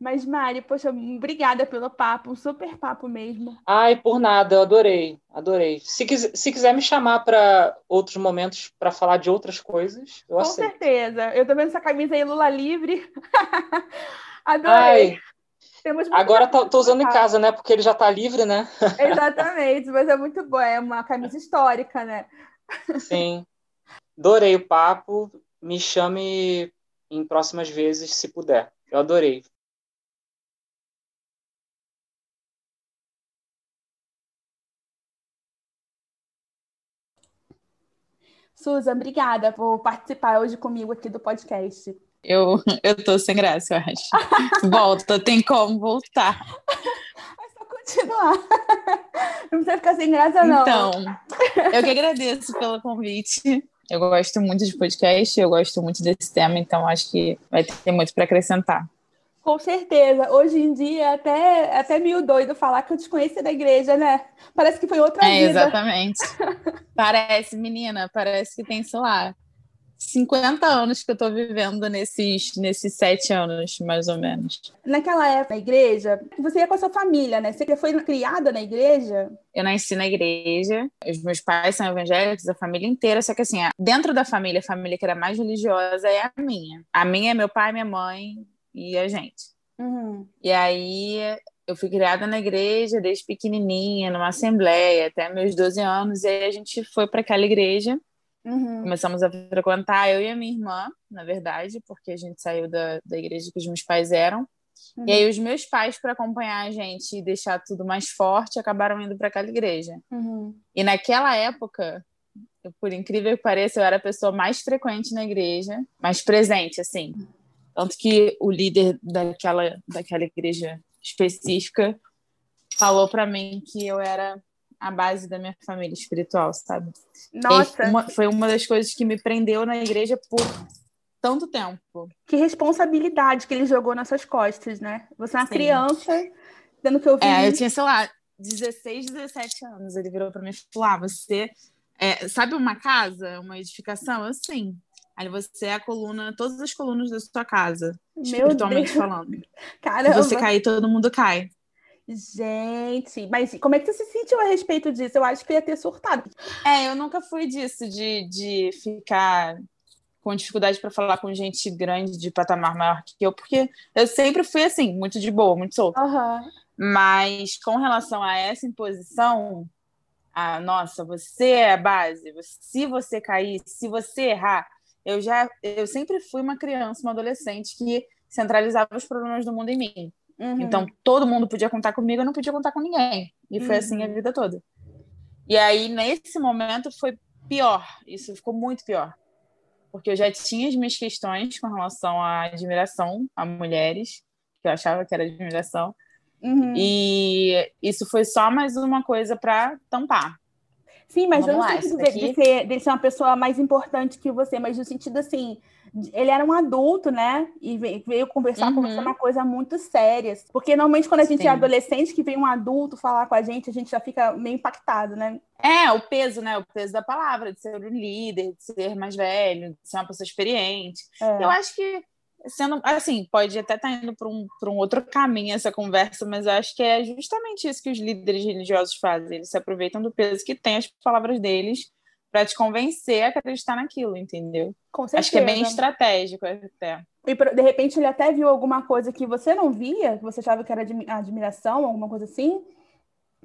Mas, Mari, poxa, obrigada pelo papo, um super papo mesmo. Ai, por nada, eu adorei, adorei. Se, quiser, se quiser me chamar para outros momentos para falar de outras coisas, eu Com aceito. certeza. Eu tô vendo essa camisa aí, Lula livre. adorei. Ai, agora tô, tô usando em casa, né? Porque ele já tá livre, né? Exatamente, mas é muito bom, é uma camisa histórica, né? Sim. Adorei o papo. Me chame em próximas vezes, se puder. Eu adorei. Susan, obrigada por participar hoje comigo aqui do podcast. Eu, eu tô sem graça, eu acho. Volta, tem como voltar. É só continuar. Não precisa ficar sem graça, não. Então, eu que agradeço pelo convite. Eu gosto muito de podcast, eu gosto muito desse tema, então acho que vai ter muito para acrescentar. Com certeza. Hoje em dia é até, é até meio doido falar que eu te conheci da igreja, né? Parece que foi outra é, vida. Exatamente. parece, menina, parece que tem, sei lá, 50 anos que eu tô vivendo nesses, nesses sete anos, mais ou menos. Naquela época, na igreja, você ia com a sua família, né? Você foi criada na igreja? Eu nasci na igreja, os meus pais são evangélicos, a família inteira, só que assim, dentro da família, a família que era mais religiosa é a minha. A minha é meu pai, minha mãe, e a gente. Uhum. E aí eu fui criada na igreja desde pequenininha, numa assembleia, até meus 12 anos, e aí a gente foi para aquela igreja. Uhum. Começamos a frequentar, eu e a minha irmã, na verdade, porque a gente saiu da, da igreja que os meus pais eram. Uhum. E aí os meus pais, para acompanhar a gente e deixar tudo mais forte, acabaram indo para aquela igreja. Uhum. E naquela época, por incrível que pareça, eu era a pessoa mais frequente na igreja, mais presente, assim. Tanto que o líder daquela, daquela igreja específica falou para mim que eu era a base da minha família espiritual, sabe? Nossa! Uma, foi uma das coisas que me prendeu na igreja por tanto tempo. Que responsabilidade que ele jogou nas suas costas, né? Você é uma Sim. criança, dando que eu vi. É, eu tinha, sei lá, 16, 17 anos. Ele virou para mim e falou: ah, você. É, sabe uma casa, uma edificação? Eu sim. Aí você é a coluna, todas as colunas da sua casa, Meu espiritualmente Deus. falando. Caramba. Se você cair, todo mundo cai. Gente, mas como é que você se sentiu a respeito disso? Eu acho que ia ter surtado. É, eu nunca fui disso, de, de ficar com dificuldade para falar com gente grande de patamar maior que eu, porque eu sempre fui assim, muito de boa, muito solta. Uhum. Mas com relação a essa imposição, a nossa, você é a base, se você cair, se você errar, eu já eu sempre fui uma criança, uma adolescente que centralizava os problemas do mundo em mim. Uhum. Então todo mundo podia contar comigo, eu não podia contar com ninguém. E foi uhum. assim a uhum. vida toda. E aí nesse momento foi pior, isso ficou muito pior. Porque eu já tinha as minhas questões com relação à admiração a mulheres, que eu achava que era admiração. Uhum. E isso foi só mais uma coisa para tampar. Sim, mas Vamos não lá, no sentido de, de ser, de ser uma pessoa mais importante que você, mas no sentido assim, ele era um adulto, né? E veio, conversar Uhum. você uma coisa muito séria. Porque normalmente quando a gente Sim. é adolescente, que vem um adulto falar com a gente, a gente já fica meio impactado, né? É, o peso, né? O peso da palavra, de ser um líder, de ser mais velho, de ser uma pessoa experiente. É. Eu acho que, sendo assim, pode até estar indo para um, pra um outro caminho essa conversa, mas eu acho que é justamente isso que os líderes religiosos fazem. Eles se aproveitam do peso que tem as palavras deles para te convencer a acreditar naquilo, entendeu? Com certeza. Acho que é bem estratégico até. E de repente ele até viu alguma coisa que você não via, que você achava que era admi- admiração, alguma coisa assim.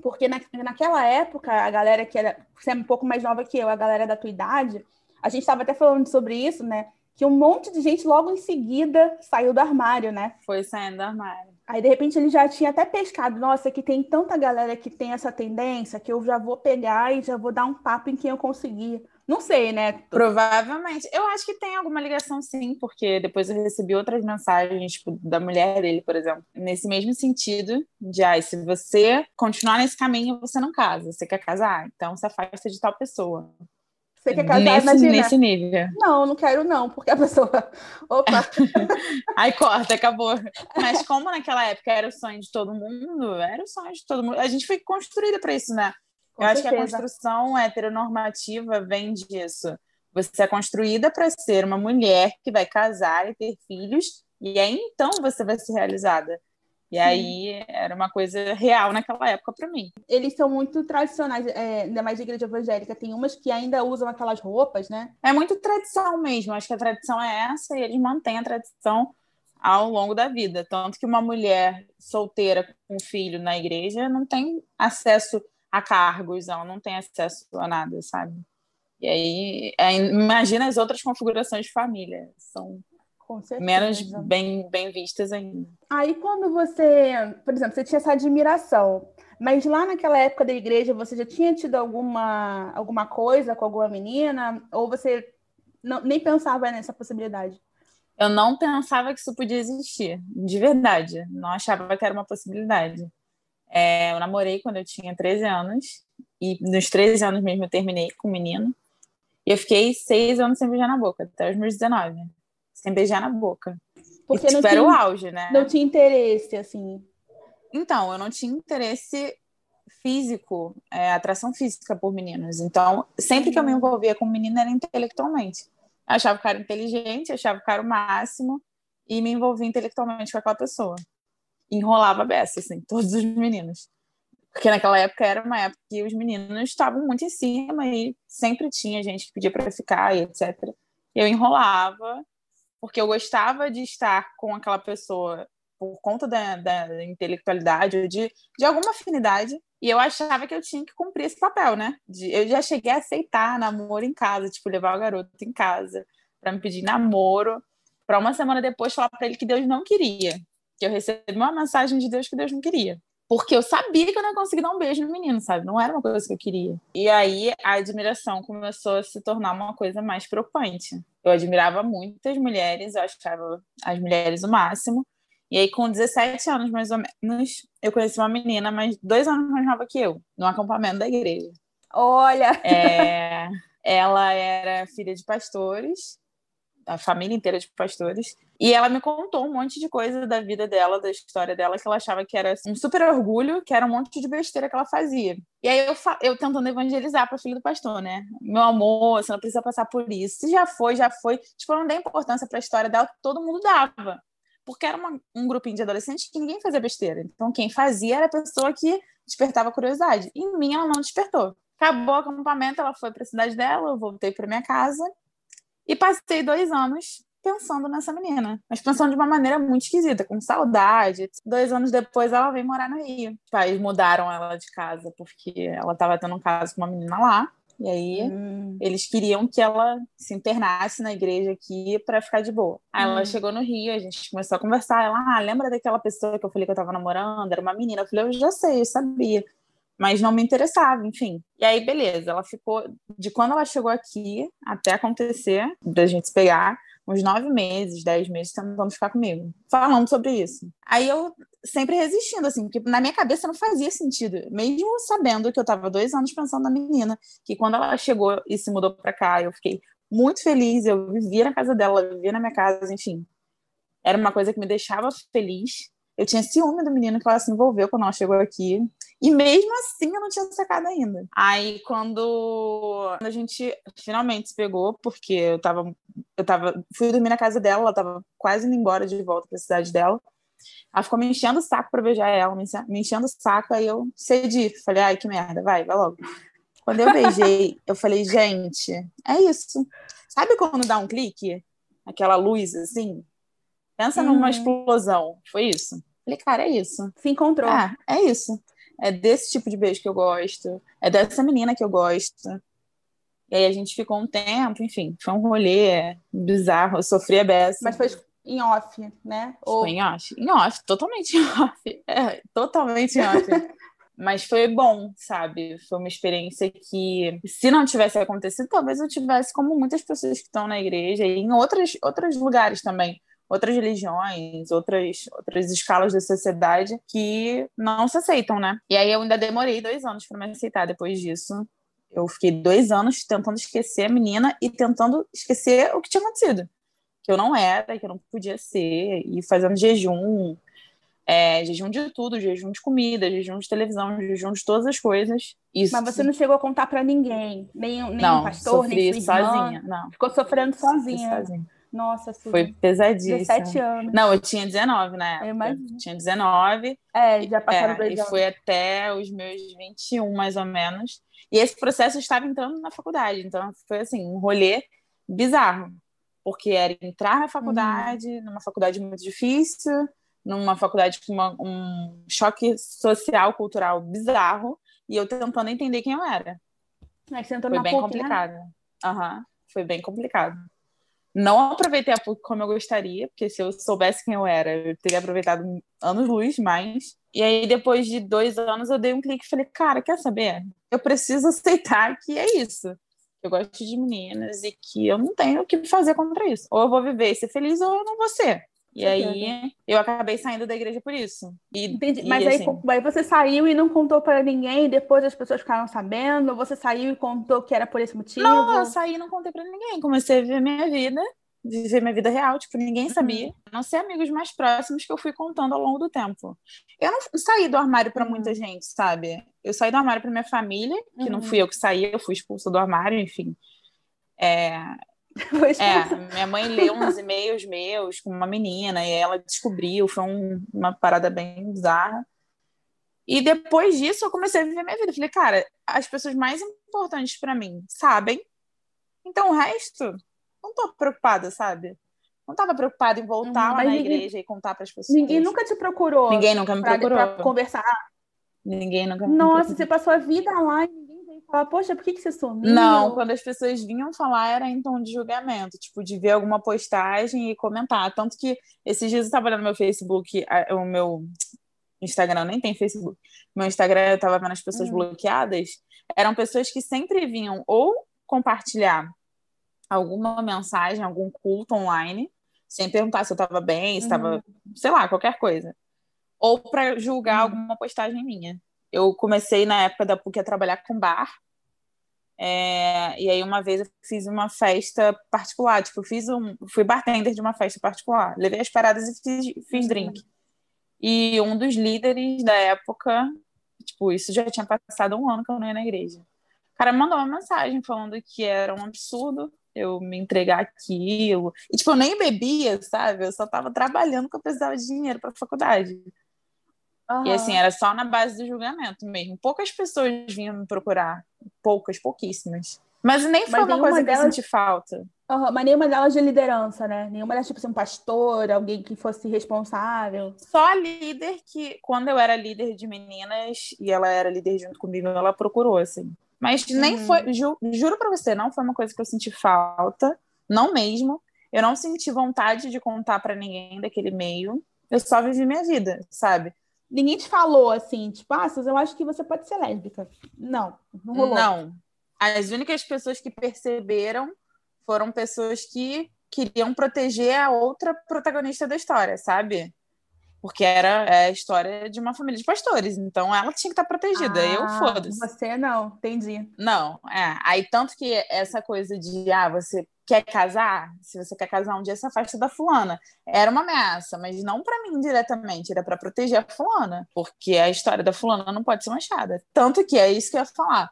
Porque na, naquela época, a galera que era, você é um pouco mais nova que eu, a galera da tua idade, a gente estava até falando sobre isso, né? Que um monte de gente logo em seguida saiu do armário, né? Foi saindo do armário. Aí, de repente, ele já tinha até pescado. Nossa, que tem tanta galera que tem essa tendência que eu já vou pegar e já vou dar um papo em quem eu conseguir. Não sei, né? Provavelmente. Eu acho que tem alguma ligação, sim, porque depois eu recebi outras mensagens, tipo, da mulher dele, por exemplo, nesse mesmo sentido, de, ai, se você continuar nesse caminho, você não casa. Você quer casar? Então se afasta de tal pessoa. Você quer casar, nesse, imagina. nesse nível. Não, não quero não, porque a pessoa... Opa, Aí corta, acabou. Mas como naquela época era o sonho de todo mundo, era o sonho de todo mundo. A gente foi construída para isso, né? Com Eu acho que a certeza. construção heteronormativa vem disso. Você é construída para ser uma mulher que vai casar e ter filhos, e aí então você vai ser realizada. E aí era uma coisa real naquela época para mim. eles são muito tradicionais, é, ainda mais de igreja evangélica. Tem umas que ainda usam aquelas roupas, né? É muito tradição mesmo. Acho que a tradição é essa e eles mantêm a tradição ao longo da vida. Tanto que uma mulher solteira com filho na igreja não tem acesso a cargos, ela não tem acesso a nada, sabe? E aí, é, imagina as outras configurações de família. São Com certeza. menos bem, bem vistas ainda. Aí quando você, por exemplo, você tinha essa admiração, mas lá naquela época da igreja você já tinha tido alguma, alguma coisa com alguma menina? Ou você não, nem pensava nessa possibilidade? Eu não pensava que isso podia existir, de verdade. Não achava que era uma possibilidade. É, eu namorei quando eu tinha 13 anos, e nos 13 anos mesmo eu terminei com um menino. E eu fiquei seis anos sem beijar na boca, até os meus 19. Sem beijar na boca. Porque e, não tipo, era o tinha, auge, né? não tinha interesse, assim. Então, eu não tinha interesse físico, é, atração física por meninos. Então, sempre que eu me envolvia com um menino era intelectualmente. Eu achava o cara inteligente, achava o cara o máximo e me envolvia intelectualmente com aquela pessoa. Enrolava a beça, assim, todos os meninos. Porque naquela época era uma época que os meninos estavam muito em cima e sempre tinha gente que pedia para ficar e etc. Eu enrolava, porque eu gostava de estar com aquela pessoa por conta da, da intelectualidade de, de alguma afinidade. E eu achava que eu tinha que cumprir esse papel, né? De, eu já cheguei a aceitar namoro em casa, tipo, levar o garoto em casa para me pedir namoro, para uma semana depois falar para ele que Deus não queria. Que eu recebi uma mensagem de Deus que Deus não queria. Porque eu sabia que eu não ia conseguir dar um beijo no menino, sabe? Não era uma coisa que eu queria. E aí a admiração começou a se tornar uma coisa mais preocupante. Eu admirava muitas mulheres, eu achava as mulheres o máximo. E aí, com 17 anos, mais ou menos, eu conheci uma menina, mas dois anos mais nova que eu, no acampamento da igreja. Olha, É, ela era filha de pastores, a família inteira de pastores, e ela me contou um monte de coisa da vida dela, da história dela, que ela achava que era um super orgulho, que era um monte de besteira que ela fazia. E aí eu, eu tentando evangelizar para filho do pastor, né? Meu amor, você não precisa passar por isso. Se já foi, já foi. Tipo, não dei importância para a história dela, todo mundo dava porque era uma, um grupinho de adolescentes que ninguém fazia besteira. Então, quem fazia era a pessoa que despertava curiosidade. Em mim, ela não despertou. Acabou o acampamento, ela foi para a cidade dela, eu voltei para minha casa e passei dois anos pensando nessa menina, mas pensando de uma maneira muito esquisita, com saudade. Dois anos depois, ela veio morar no Rio. Os pais mudaram ela de casa porque ela estava tendo um caso com uma menina lá. E aí Hum, eles queriam que ela se internasse na igreja aqui para ficar de boa. Aí ela Hum. chegou no Rio, a gente começou a conversar. Ela, ah, lembra daquela pessoa que eu falei que eu tava namorando? Era uma menina. Eu falei, eu já sei, eu sabia. Mas não me interessava, enfim. E aí, beleza, ela ficou. De quando ela chegou aqui até acontecer, da gente se pegar, uns nove meses, dez meses tentando ficar comigo, falando sobre isso. Aí eu sempre resistindo, assim, porque na minha cabeça não fazia sentido, mesmo sabendo que eu estava dois anos pensando na menina, que quando ela chegou e se mudou para cá, eu fiquei muito feliz, eu vivia na casa dela, ela vivia na minha casa, enfim. Era uma coisa que me deixava feliz. Eu tinha ciúme do menino que ela se envolveu quando ela chegou aqui. E mesmo assim eu não tinha sacado ainda. Aí quando a gente finalmente se pegou, porque eu tava. Eu tava. Fui dormir na casa dela, ela tava quase indo embora de volta pra cidade dela. Ela ficou me enchendo o saco pra beijar ela, me enchendo o saco, aí eu cedi. Falei, ai, que merda, vai, vai logo. Quando eu beijei, eu falei, gente, é isso. Sabe quando dá um clique? Aquela luz assim? Pensa uhum. numa explosão. Foi isso. Falei, cara, é isso. Se encontrou. Ah, é isso. É desse tipo de beijo que eu gosto. É dessa menina que eu gosto. E aí a gente ficou um tempo, enfim, foi um rolê bizarro. Eu sofri a beça. Mas foi em off, né? Ou... Foi em off. Em off, totalmente em off. É, totalmente em off. Mas foi bom, sabe? Foi uma experiência que, se não tivesse acontecido, talvez eu tivesse, como muitas pessoas que estão na igreja e em outros, outros lugares também, outras religiões, outras, outras escalas da sociedade que não se aceitam, né? E aí eu ainda demorei dois anos para me aceitar depois disso. Eu fiquei dois anos tentando esquecer a menina e tentando esquecer o que tinha acontecido. Que eu não era, que eu não podia ser, e fazendo jejum, é, jejum de tudo, jejum de comida, jejum de televisão, jejum de todas as coisas. Isso. Mas você não chegou a contar para ninguém, nem, nem não, um pastor, nem sua irmã. sozinha, não. Ficou sofrendo sozinha. sozinha. Nossa, Suzy. Foi pesadíssimo. 17 anos. Não, eu tinha 19 na época. Eu tinha 19. É, já passaram é, dois anos. E foi até os meus 21, mais ou menos. E esse processo estava entrando na faculdade. Então, foi assim, um rolê bizarro. Porque era entrar na faculdade, uhum. numa faculdade muito difícil, numa faculdade com uma, um choque social, cultural bizarro, e eu tentando entender quem eu era. Mas foi bem PUC, né? complicado. Né? Uhum, foi bem complicado. Não aproveitei a PUC como eu gostaria, porque se eu soubesse quem eu era, eu teria aproveitado anos-luz mais. E aí, depois de dois anos, eu dei um clique e falei, cara, quer saber? Eu preciso aceitar que é isso. Eu gosto de meninas e que eu não tenho o que fazer contra isso. Ou eu vou viver e ser feliz, ou eu não vou ser. E aí eu acabei saindo da igreja por isso. E, Entendi. E, Mas aí, assim... aí você saiu e não contou para ninguém, depois as pessoas ficaram sabendo, você saiu e contou que era por esse motivo? Não, eu saí e não contei para ninguém. Comecei a viver minha vida, viver minha vida real, tipo, ninguém uhum. sabia. Uhum. Não ser amigos mais próximos que eu fui contando ao longo do tempo. Eu não saí do armário para uhum. muita gente, sabe? Eu saí do armário para minha família, que uhum. não fui eu que saí, eu fui expulsa do armário, enfim. É, é, minha mãe leu uns e-mails meus com uma menina e ela descobriu, foi um, uma parada bem bizarra. E depois disso eu comecei a viver minha vida. Falei, cara, as pessoas mais importantes para mim sabem, então o resto, não tô preocupada, sabe? Não tava preocupada em voltar uhum, lá na ninguém, igreja e contar para as pessoas. Ninguém nunca te procurou. Ninguém nunca me pra, procurou. Pra conversar. Ninguém nunca me Nossa, você passou a vida lá e falar, poxa, por que, que você sumiu? Não, quando as pessoas vinham falar era em tom de julgamento, tipo, de ver alguma postagem e comentar. Tanto que esses dias eu estava olhando no meu Facebook, o meu Instagram nem tem Facebook. Meu Instagram eu tava vendo as pessoas uhum. bloqueadas, eram pessoas que sempre vinham ou compartilhar alguma mensagem, algum culto online, sem perguntar se eu estava bem, se estava, uhum. sei lá, qualquer coisa. Ou para julgar uhum. alguma postagem minha eu comecei na época da PUC a trabalhar com bar. É, e aí uma vez eu fiz uma festa particular, tipo, fiz um, fui bartender de uma festa particular, levei as paradas e fiz, fiz uhum. drink. E um dos líderes da época, tipo, isso já tinha passado um ano que eu não ia na igreja. O cara mandou uma mensagem falando que era um absurdo eu me entregar aquilo. E, tipo, eu nem bebia, sabe? Eu só tava trabalhando porque eu precisava de dinheiro para faculdade. Uhum. E assim, era só na base do julgamento mesmo. Poucas pessoas vinham me procurar. Poucas, pouquíssimas. Mas nem foi Mas uma coisa delas... que eu senti falta. Uhum, mas nenhuma delas de liderança, né? Nenhuma delas, tipo assim, um pastor, alguém que fosse responsável. Só a líder que, quando eu era líder de meninas e ela era líder junto comigo, ela procurou, assim. Mas nem uhum. foi, ju, juro pra você, não foi uma coisa que eu senti falta, não mesmo. Eu não senti vontade de contar para ninguém daquele meio. Eu só vivi minha vida, sabe? Ninguém te falou assim, tipo, ah, eu acho que você pode ser lésbica. Não, não rolou. Não. As únicas pessoas que perceberam foram pessoas que, queriam proteger a outra protagonista da história, sabe? Porque era é a história de uma família de pastores, então ela tinha que estar protegida. Ah, eu foda-se. Você não, entendi. Não, é. Aí tanto que essa coisa de ah, você quer casar, se você quer casar um dia, se afasta da fulana. Era uma ameaça, mas não para mim diretamente, era para proteger a fulana, porque a história da fulana não pode ser manchada. Tanto que é isso que eu ia falar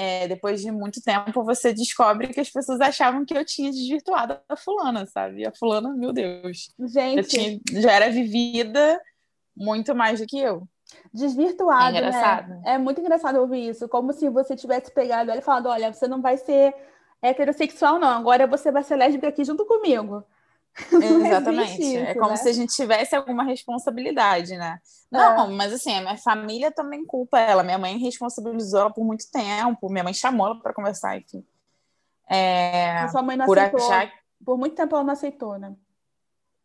é, depois de muito tempo, você descobre que as pessoas achavam que eu tinha desvirtuado a fulana, sabe? E a fulana, meu Deus. Gente. Já, tinha, já era vivida muito mais do que eu. Desvirtuado, é né? É muito engraçado ouvir isso. Como se você tivesse pegado ela e falado: olha, você não vai ser heterossexual, não. Agora você vai ser lésbica aqui junto comigo. Exatamente. Isso, é como né? se a gente tivesse alguma responsabilidade, né? Não, é. mas assim, a minha família também culpa ela. Minha mãe responsabilizou ela por muito tempo. Minha mãe chamou ela para conversar, enfim. É, a sua mãe não por aceitou. Achar... Por muito tempo ela não aceitou, né?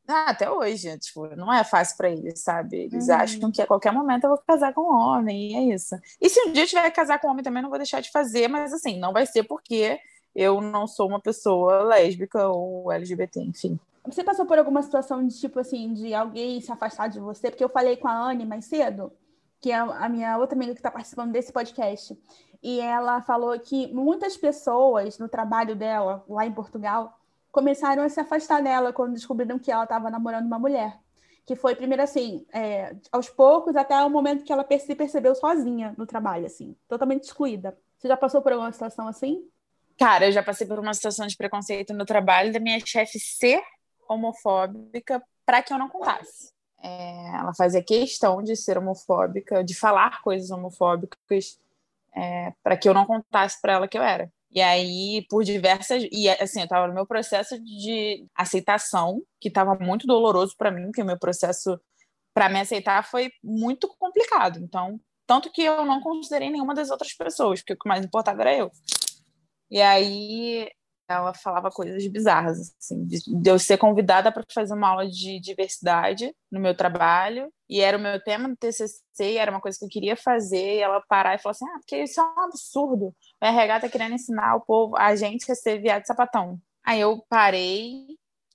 Ah, até hoje, tipo, não é fácil para eles, sabe? Eles uhum. acham que a qualquer momento eu vou casar com um homem, e é isso. E se um dia eu tiver que casar com um homem também, não vou deixar de fazer, mas assim, não vai ser porque eu não sou uma pessoa lésbica ou LGBT, enfim. Você passou por alguma situação de tipo assim, de alguém se afastar de você? Porque eu falei com a Anne mais cedo, que é a minha outra amiga que está participando desse podcast, e ela falou que muitas pessoas no trabalho dela, lá em Portugal, começaram a se afastar dela quando descobriram que ela estava namorando uma mulher. Que foi primeiro assim, é, aos poucos, até o momento que ela se percebeu sozinha no trabalho, assim, totalmente excluída. Você já passou por alguma situação assim? Cara, eu já passei por uma situação de preconceito no trabalho da minha chefe ser homofóbica para que eu não contasse. É, ela fazia questão de ser homofóbica, de falar coisas homofóbicas, é, para que eu não contasse para ela que eu era. E aí, por diversas. E assim, eu estava no meu processo de aceitação, que estava muito doloroso para mim, porque o meu processo para me aceitar foi muito complicado. Então, tanto que eu não considerei nenhuma das outras pessoas, porque o que mais importava era eu. E aí, ela falava coisas bizarras, assim, de, eu ser convidada para fazer uma aula de diversidade no meu trabalho, e era o meu tema do TCC, era uma coisa que eu queria fazer, e ela parar e falar assim, ah, porque isso é um absurdo, o RH tá querendo ensinar o povo, a gente a ser viado de sapatão. Aí eu parei,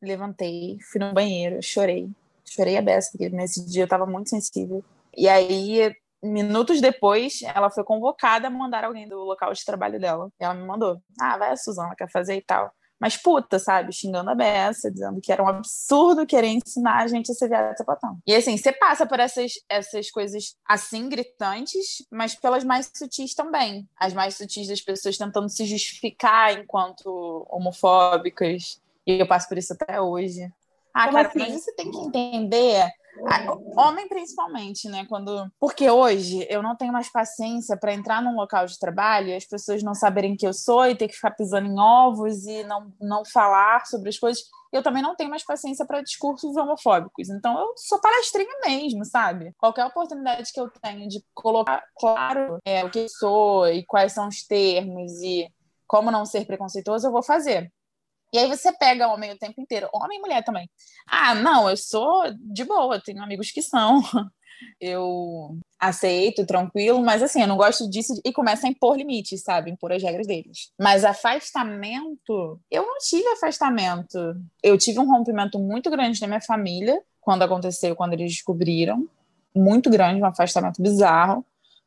levantei, fui no banheiro, chorei, chorei a beça, porque nesse dia eu tava muito sensível. E aí minutos depois, ela foi convocada a mandar alguém do local de trabalho dela. E ela me mandou: Ah, vai a Suzana, quer fazer e tal. Mas puta, sabe? Xingando a beça, dizendo que era um absurdo querer ensinar a gente a ser viado sapatão. E assim, você passa por essas, essas coisas assim, gritantes, mas pelas mais sutis também. As mais sutis das pessoas tentando se justificar enquanto homofóbicas. E eu passo por isso até hoje. Ah, Como cara, assim? mas você tem que entender Homem principalmente, né? Quando porque hoje eu não tenho mais paciência para entrar num local de trabalho as pessoas não saberem quem eu sou e ter que ficar pisando em ovos e não, não falar sobre as coisas. Eu também não tenho mais paciência para discursos homofóbicos. Então eu sou palestrinha mesmo, sabe? Qualquer oportunidade que eu tenho de colocar claro é, o que sou e quais são os termos e como não ser preconceituoso, eu vou fazer. E aí você pega homem o tempo inteiro, homem e mulher também. Ah, não, eu sou de boa, tenho amigos que são. Eu aceito, tranquilo, mas assim, eu não gosto disso e começa a impor limites, sabe? Impor as regras deles. Mas afastamento, eu não tive afastamento. Eu tive um rompimento muito grande na minha família quando aconteceu, quando eles descobriram. Muito grande, um afastamento bizarro.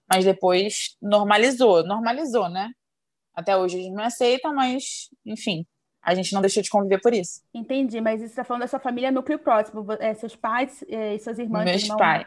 Mas depois normalizou. Normalizou, né? Até hoje eles me aceitam, mas, enfim, a gente não deixou de conviver por isso. Entendi, mas você está falando da sua família núcleo próximo, é, seus pais é, e suas irmãs? Meus pais.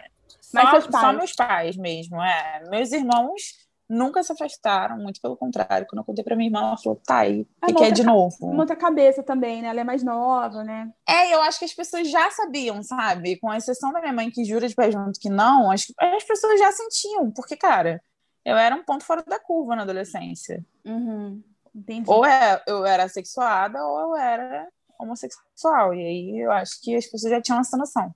Mas só, seus pais. Só meus pais mesmo, é. Meus irmãos nunca se afastaram, muito pelo contrário. Quando eu contei pra minha irmã, ela falou, tá aí, o que, que é de novo? Muita cabeça também, né? Ela é mais nova, né? É, eu acho que as pessoas já sabiam, sabe? Com exceção da minha mãe, que jura de pé junto que não, as, as pessoas já sentiam, porque, cara, eu era um ponto fora da curva na adolescência. Uhum. Entendi. Ou é, eu era sexuada ou eu era homossexual. E aí eu acho que as pessoas já tinham essa noção.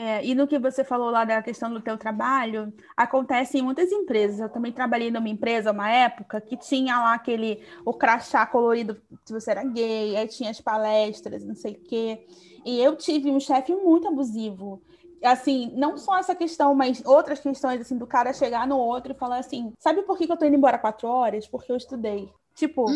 É, e no que você falou lá da questão do teu trabalho, acontece em muitas empresas. Eu também trabalhei numa empresa, uma época, que tinha lá aquele, o crachá colorido se você era gay, aí tinha as palestras, não sei o quê. E eu tive um chefe muito abusivo. Assim, não só essa questão, mas outras questões, assim, do cara chegar no outro e falar assim, sabe por que, que eu tô indo embora quatro horas? Porque eu estudei. Tipo,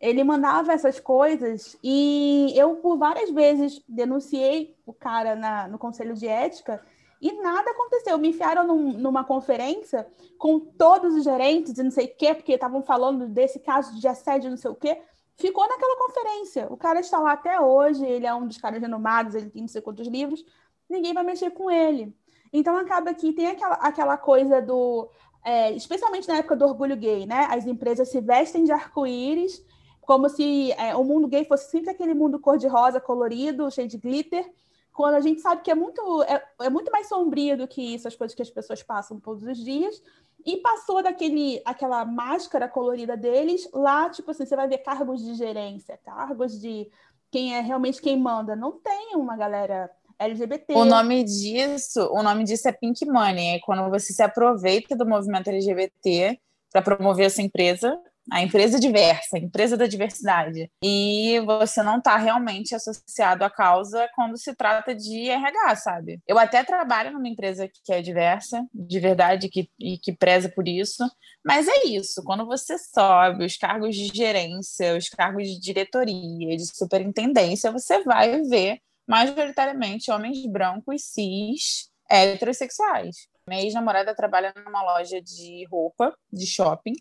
Ele mandava essas coisas e eu, por várias vezes, denunciei o cara na, no conselho de ética e nada aconteceu. Me enfiaram num, numa conferência com todos os gerentes e não sei o quê, porque estavam falando desse caso de assédio, não sei o quê. Ficou naquela conferência. O cara está lá até hoje, ele é um dos caras renomados, ele tem não sei quantos livros. Ninguém vai mexer com ele. Então acaba que tem aquela, aquela coisa do. É, especialmente na época do orgulho gay, né? As empresas se vestem de arco-íris, como se é, o mundo gay fosse sempre aquele mundo cor-de-rosa, colorido, cheio de glitter quando a gente sabe que é muito, é, é, muito mais sombrio do que isso, as coisas que as pessoas passam todos os dias, e passou daquele, aquela máscara colorida deles, lá, tipo assim, você vai ver cargos de gerência, cargos de quem é realmente quem manda. Não tem uma galera LGBT. O nome disso, o nome disso é Pink Money, é quando você se aproveita do movimento LGBT para promover essa empresa a empresa diversa, a empresa da diversidade. E você não está realmente associado à causa quando se trata de RH, sabe? Eu até trabalho numa empresa que é diversa, de verdade, que, e que preza por isso, mas é isso, quando você sobe os cargos de gerência, os cargos de diretoria, de superintendência, você vai ver majoritariamente homens brancos, cis, heterossexuais. Minha ex-namorada trabalha numa loja de roupa, de shopping,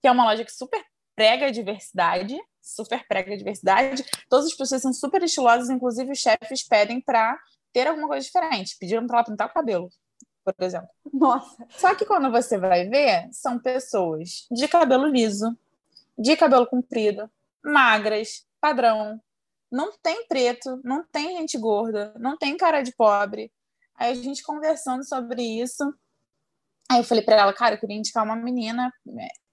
que é uma loja que super prega a diversidade, super prega a diversidade. Todas as pessoas são super estilosas, inclusive os chefes pedem para ter alguma coisa diferente. Pediram para ela pintar o cabelo, por exemplo. Nossa. Só que quando você vai ver, são pessoas de cabelo liso, de cabelo comprido, magras, padrão. Não tem preto, não tem gente gorda, não tem cara de pobre. Aí a gente conversando sobre isso, Aí eu falei para ela, cara, eu queria indicar uma menina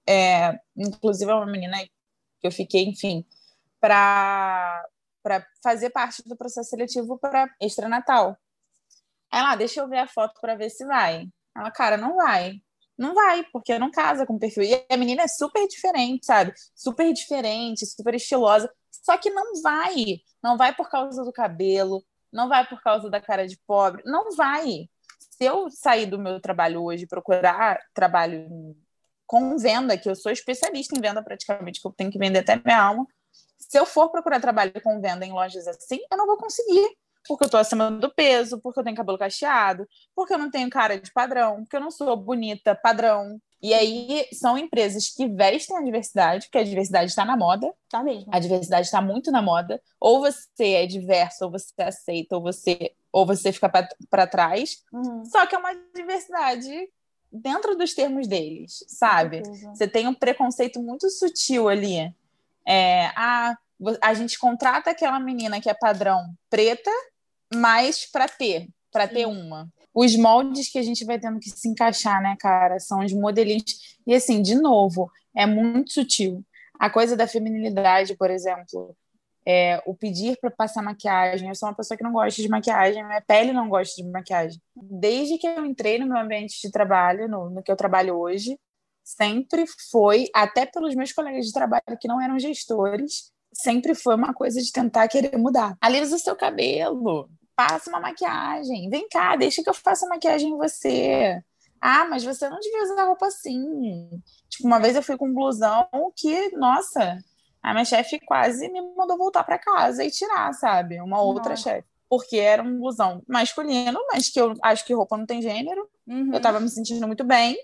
é, inclusive é uma menina que eu fiquei, enfim, para para fazer parte do processo seletivo para extranatal. Ela, ah, deixa eu ver a foto para ver se vai. Ela, cara, não vai. Não vai, porque não casa com o perfil. E a menina é super diferente, sabe? Super diferente, super estilosa. Só que não vai. Não vai por causa do cabelo, não vai por causa da cara de pobre. Não vai. Se eu sair do meu trabalho hoje procurar trabalho com venda, que eu sou especialista em venda praticamente, que eu tenho que vender até minha alma. Se eu for procurar trabalho com venda em lojas assim, eu não vou conseguir. Porque eu tô acima do peso, porque eu tenho cabelo cacheado, porque eu não tenho cara de padrão, porque eu não sou bonita padrão. E aí são empresas que vestem a diversidade, porque a diversidade está na moda. Tá mesmo. A diversidade está muito na moda. Ou você é diverso, ou você aceita, ou você, ou você fica para trás. Uhum. Só que é uma diversidade dentro dos termos deles, sabe? Você tem um preconceito muito sutil ali. É, a, a gente contrata aquela menina que é padrão preta, mas para ter, para ter uma. Os moldes que a gente vai tendo que se encaixar, né, cara, são os modelinhos. E assim, de novo, é muito sutil. A coisa da feminilidade, por exemplo, é, o pedir para passar maquiagem. Eu sou uma pessoa que não gosta de maquiagem, minha pele não gosta de maquiagem. Desde que eu entrei no meu ambiente de trabalho, no, no que eu trabalho hoje, sempre foi, até pelos meus colegas de trabalho que não eram gestores, sempre foi uma coisa de tentar querer mudar. Alisa o seu cabelo, passa uma maquiagem, vem cá, deixa que eu faça maquiagem em você. Ah, mas você não devia usar roupa assim. Tipo, uma vez eu fui com um blusão que, nossa, a minha chefe quase me mandou voltar para casa e tirar, sabe? Uma outra chefe. Porque era um blusão masculino, mas que eu acho que roupa não tem gênero. Uhum. Eu tava me sentindo muito bem.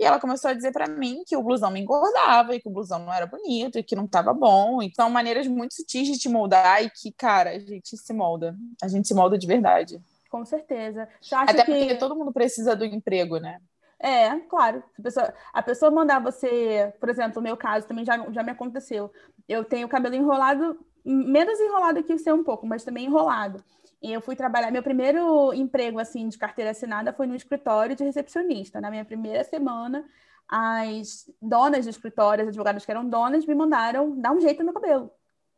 E ela começou a dizer para mim que o blusão me engordava e que o blusão não era bonito e que não tava bom. Então, são maneiras muito sutis de te moldar e que, cara, a gente se molda. A gente se molda de verdade. Com certeza. Até que... porque todo mundo precisa do emprego, né? É, claro. A pessoa, a pessoa mandar você, por exemplo, no meu caso também já, já me aconteceu. Eu tenho o cabelo enrolado, menos enrolado que o seu um pouco, mas também enrolado. E eu fui trabalhar, meu primeiro emprego assim de carteira assinada foi no escritório de recepcionista. Na minha primeira semana, as donas do escritório, as advogadas que eram donas, me mandaram dar um jeito no cabelo.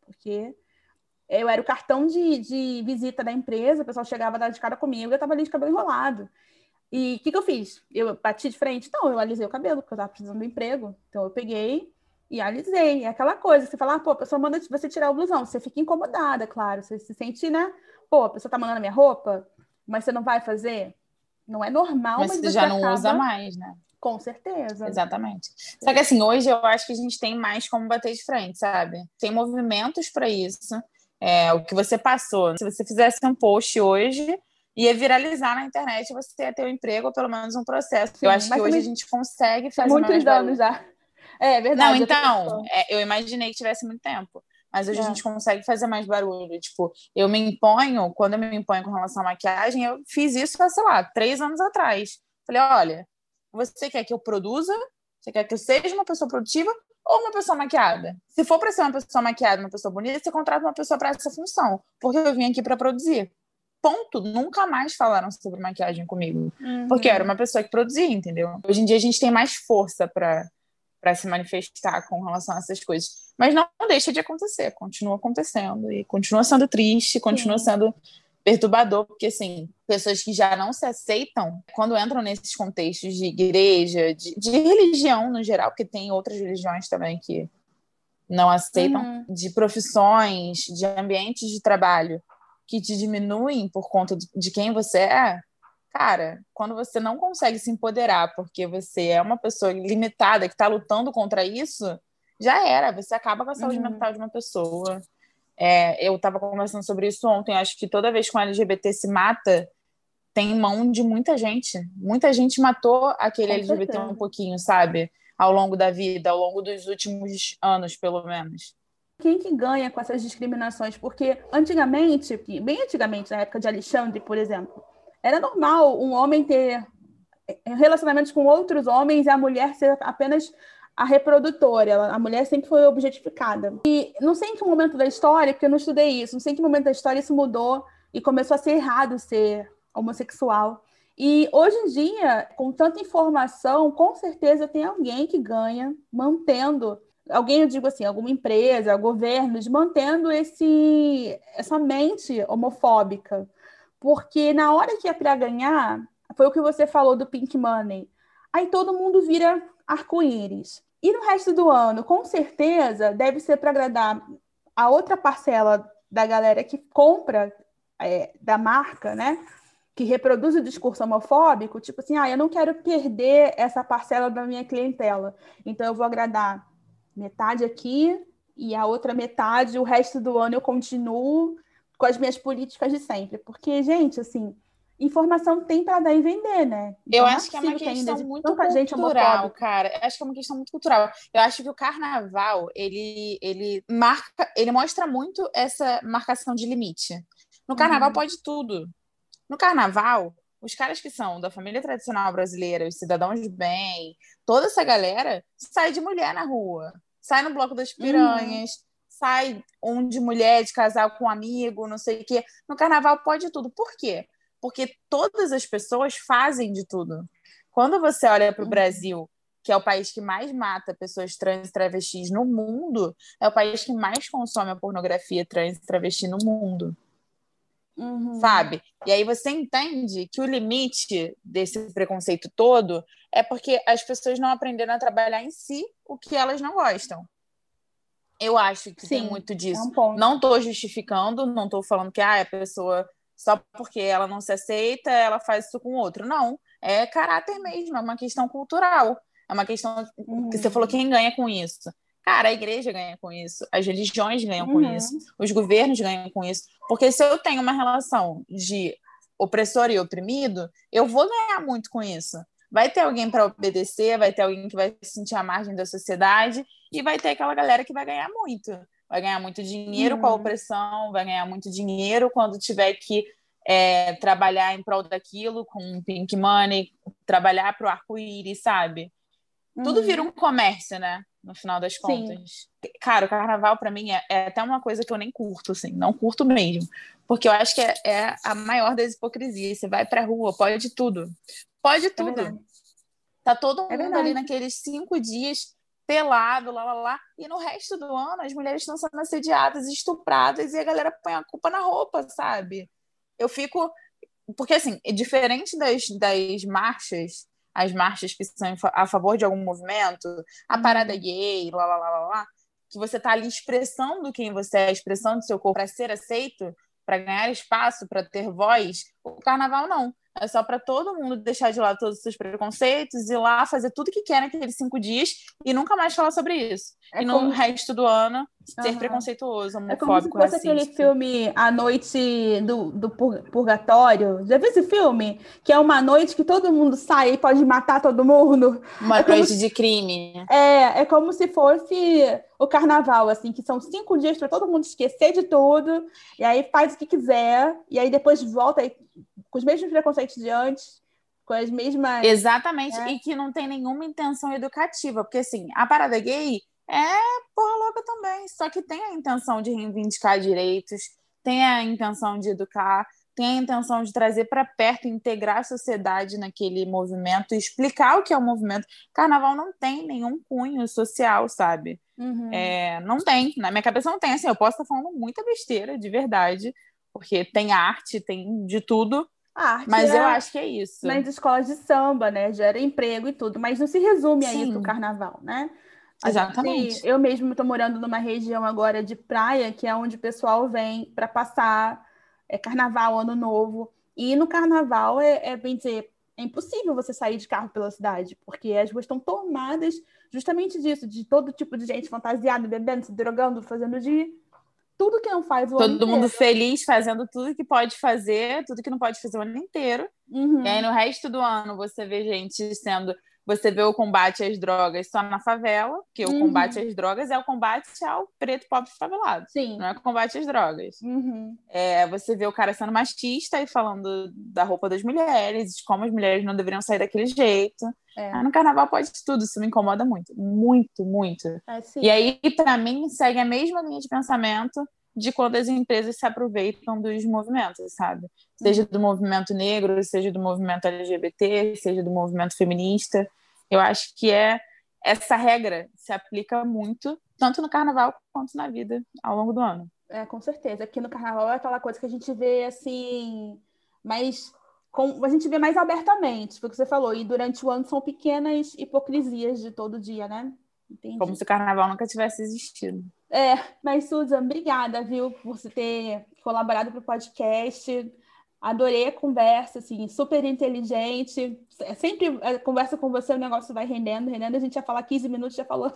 Porque eu era o cartão de, de visita da empresa, o pessoal chegava dar de cara comigo, eu estava ali de cabelo enrolado. E o que, que eu fiz? Eu bati de frente? Não, eu alisei o cabelo, porque eu estava precisando de emprego. Então eu peguei e alisei. É aquela coisa, você fala, ah, pô, a pessoa manda você tirar o blusão. Você fica incomodada, claro. Você se sente, né? Pô, a pessoa tá mandando a minha roupa, mas você não vai fazer? Não é normal, mas, mas você já não acaba... usa mais, né? Com certeza. Exatamente. Só que assim, hoje eu acho que a gente tem mais como bater de frente, sabe? Tem movimentos para isso. É, o que você passou. Se você fizesse um post hoje, ia viralizar na internet você ia ter um emprego ou pelo menos um processo. Sim, eu acho que hoje a gente consegue fazer muitos anos já. É, é verdade. Não, então, é, eu imaginei que tivesse muito tempo. Mas hoje é. a gente consegue fazer mais barulho. Tipo, eu me imponho, quando eu me imponho com relação à maquiagem, eu fiz isso, sei lá, três anos atrás. Falei, olha, você quer que eu produza? Você quer que eu seja uma pessoa produtiva ou uma pessoa maquiada? Se for para ser uma pessoa maquiada, uma pessoa bonita, você contrata uma pessoa para essa função, porque eu vim aqui para produzir. Ponto. Nunca mais falaram sobre maquiagem comigo, uhum. porque eu era uma pessoa que produzia, entendeu? Hoje em dia a gente tem mais força para para se manifestar com relação a essas coisas. Mas não deixa de acontecer, continua acontecendo e continua sendo triste, continua Sim. sendo perturbador, porque assim, pessoas que já não se aceitam, quando entram nesses contextos de igreja, de, de religião no geral, porque tem outras religiões também que não aceitam, uhum. de profissões, de ambientes de trabalho que te diminuem por conta de quem você é, cara, quando você não consegue se empoderar porque você é uma pessoa limitada que está lutando contra isso, já era, você acaba com a saúde uhum. mental de uma pessoa. É, eu estava conversando sobre isso ontem. Acho que toda vez que um LGBT se mata, tem mão de muita gente. Muita gente matou aquele Com LGBT um pouquinho, sabe? Ao longo da vida, ao longo dos últimos anos, pelo menos. Quem que ganha com essas discriminações? Porque antigamente, bem antigamente, na época de Alexandre, por exemplo, era normal um homem ter relacionamentos com outros homens e a mulher ser apenas a reprodutora, a mulher sempre foi objetificada. E não sei em que momento da história, porque eu não estudei isso, não sei em que momento da história isso mudou e começou a ser errado ser homossexual. E hoje em dia, com tanta informação, com certeza tem alguém que ganha mantendo, alguém eu digo assim, alguma empresa, governos mantendo esse essa mente homofóbica. Porque na hora que é para ganhar, foi o que você falou do Pink Money. Aí todo mundo vira arco-íris. E no resto do ano, com certeza, deve ser para agradar a outra parcela da galera que compra é, da marca, né? Que reproduz o discurso homofóbico, tipo assim, ah, eu não quero perder essa parcela da minha clientela. Então eu vou agradar metade aqui e a outra metade, o resto do ano eu continuo com as minhas políticas de sempre. Porque, gente, assim, informação tem para dar e vender, né? Então, eu acho que é uma questão muito cultural, cara. Eu acho que é uma questão muito cultural. Eu acho que o carnaval, ele, ele marca, ele mostra muito essa marcação de limite. No carnaval uhum. pode tudo. No carnaval, os caras que são da família tradicional brasileira, os cidadãos de bem, toda essa galera sai de mulher na rua, sai no bloco das uhum. piranhas, uhum. sai um de mulher, de casal com um amigo, não sei o quê. No carnaval pode tudo. Por quê? Porque todas as pessoas fazem de tudo. Quando você olha para o uhum. Brasil, que é o país que mais mata pessoas trans e travestis no mundo, é o país que mais consome a pornografia trans e travesti no mundo. Uhum. Sabe? E aí você entende que o limite desse preconceito todo é porque as pessoas não aprenderam a trabalhar em si o que elas não gostam. Eu acho que Sim, tem muito disso. É um não estou justificando, não estou falando que ah, a pessoa só porque ela não se aceita, ela faz isso com o outro. Não, é caráter mesmo, é uma questão cultural. É uma questão que você falou quem ganha com isso. Cara, a igreja ganha com isso, as religiões ganham uhum. com isso, os governos ganham com isso. Porque se eu tenho uma relação de opressor e oprimido, eu vou ganhar muito com isso. Vai ter alguém para obedecer, vai ter alguém que vai se sentir à margem da sociedade e vai ter aquela galera que vai ganhar muito vai ganhar muito dinheiro uhum. com a uhum. opressão, vai ganhar muito dinheiro quando tiver que é, trabalhar em prol daquilo, com pink money, trabalhar para o arco-íris, sabe? Uhum. Tudo vira um comércio, né? No final das contas. Sim. Cara, o carnaval para mim é, é, até uma coisa que eu nem curto, assim, não curto mesmo. Porque eu acho que é, é a maior das hipocrisias. Você vai pra rua, pode tudo. Pode é tudo. Tá todo é mundo ali naqueles cinco dias pelado, lá, lá, lá. E no resto do ano, as mulheres estão sendo assediadas, estupradas, e a galera põe a culpa na roupa, sabe? Eu fico. Porque, assim, é diferente das, das marchas, as marchas que são a favor de algum movimento, a uhum. parada gay, lá, lá, lá, lá, lá, que você tá ali expressando quem você é, expressando seu corpo para ser aceito, para ganhar espaço, para ter voz. O carnaval não. É só para todo mundo deixar de lado todos os seus preconceitos e ir lá fazer tudo que quer naqueles cinco dias e nunca mais falar sobre isso. É e no resto do ano ser uhum. preconceituoso, homofóbico, É como se fosse racista. aquele filme A Noite do, do Purgatório. Já viu esse filme? Que é uma noite que todo mundo sai e pode matar todo mundo. Uma é noite se... de crime. É, é como se fosse o carnaval, assim, que são cinco dias para todo mundo esquecer de tudo, e aí faz o que quiser, e aí depois volta aí, com os mesmos preconceitos de antes, com as mesmas. Exatamente, é. e que não tem nenhuma intenção educativa, porque assim, a parada gay é porra louca também, só que tem a intenção de reivindicar direitos, tem a intenção de educar, tem a intenção de trazer para perto, integrar a sociedade naquele movimento, explicar o que é o movimento. Carnaval não tem nenhum cunho social, sabe? Uhum. É, não tem, na minha cabeça não tem. Assim, eu posso estar falando muita besteira, de verdade, porque tem arte, tem de tudo. Arte mas é, eu acho que é isso. Nas escolas de samba, né? Gera emprego e tudo, mas não se resume a isso o carnaval, né? Exatamente. Gente, eu mesmo estou morando numa região agora de praia, que é onde o pessoal vem para passar é, carnaval, ano novo. E no carnaval é, é, bem dizer, é impossível você sair de carro pela cidade, porque as ruas estão tomadas justamente disso, de todo tipo de gente fantasiada, bebendo, se drogando, fazendo de tudo que não faz o Todo ano mundo inteiro. feliz, fazendo tudo que pode fazer, tudo que não pode fazer o ano inteiro. Uhum. E aí, no resto do ano, você vê gente sendo você vê o combate às drogas só na favela, que uhum. o combate às drogas é o combate ao preto pobre favelado. Sim. Não é o combate às drogas. Uhum. É, você vê o cara sendo machista e falando da roupa das mulheres, de como as mulheres não deveriam sair daquele jeito. É. Ah, no carnaval pode tudo, isso me incomoda muito. Muito, muito. É, e aí, para mim, segue a mesma linha de pensamento de quando as empresas se aproveitam dos movimentos, sabe? Seja do movimento negro, seja do movimento LGBT, seja do movimento feminista. Eu acho que é essa regra se aplica muito, tanto no carnaval quanto na vida ao longo do ano. É, com certeza. Aqui no carnaval é aquela coisa que a gente vê assim, mais com, a gente vê mais abertamente, foi o que você falou, e durante o ano são pequenas hipocrisias de todo dia, né? Entendi. Como se o carnaval nunca tivesse existido. É, mas Susan, obrigada, viu, por você ter colaborado para o podcast. Adorei a conversa, assim, super inteligente. Sempre a conversa com você, o negócio vai rendendo, rendendo. A gente já fala 15 minutos, já falou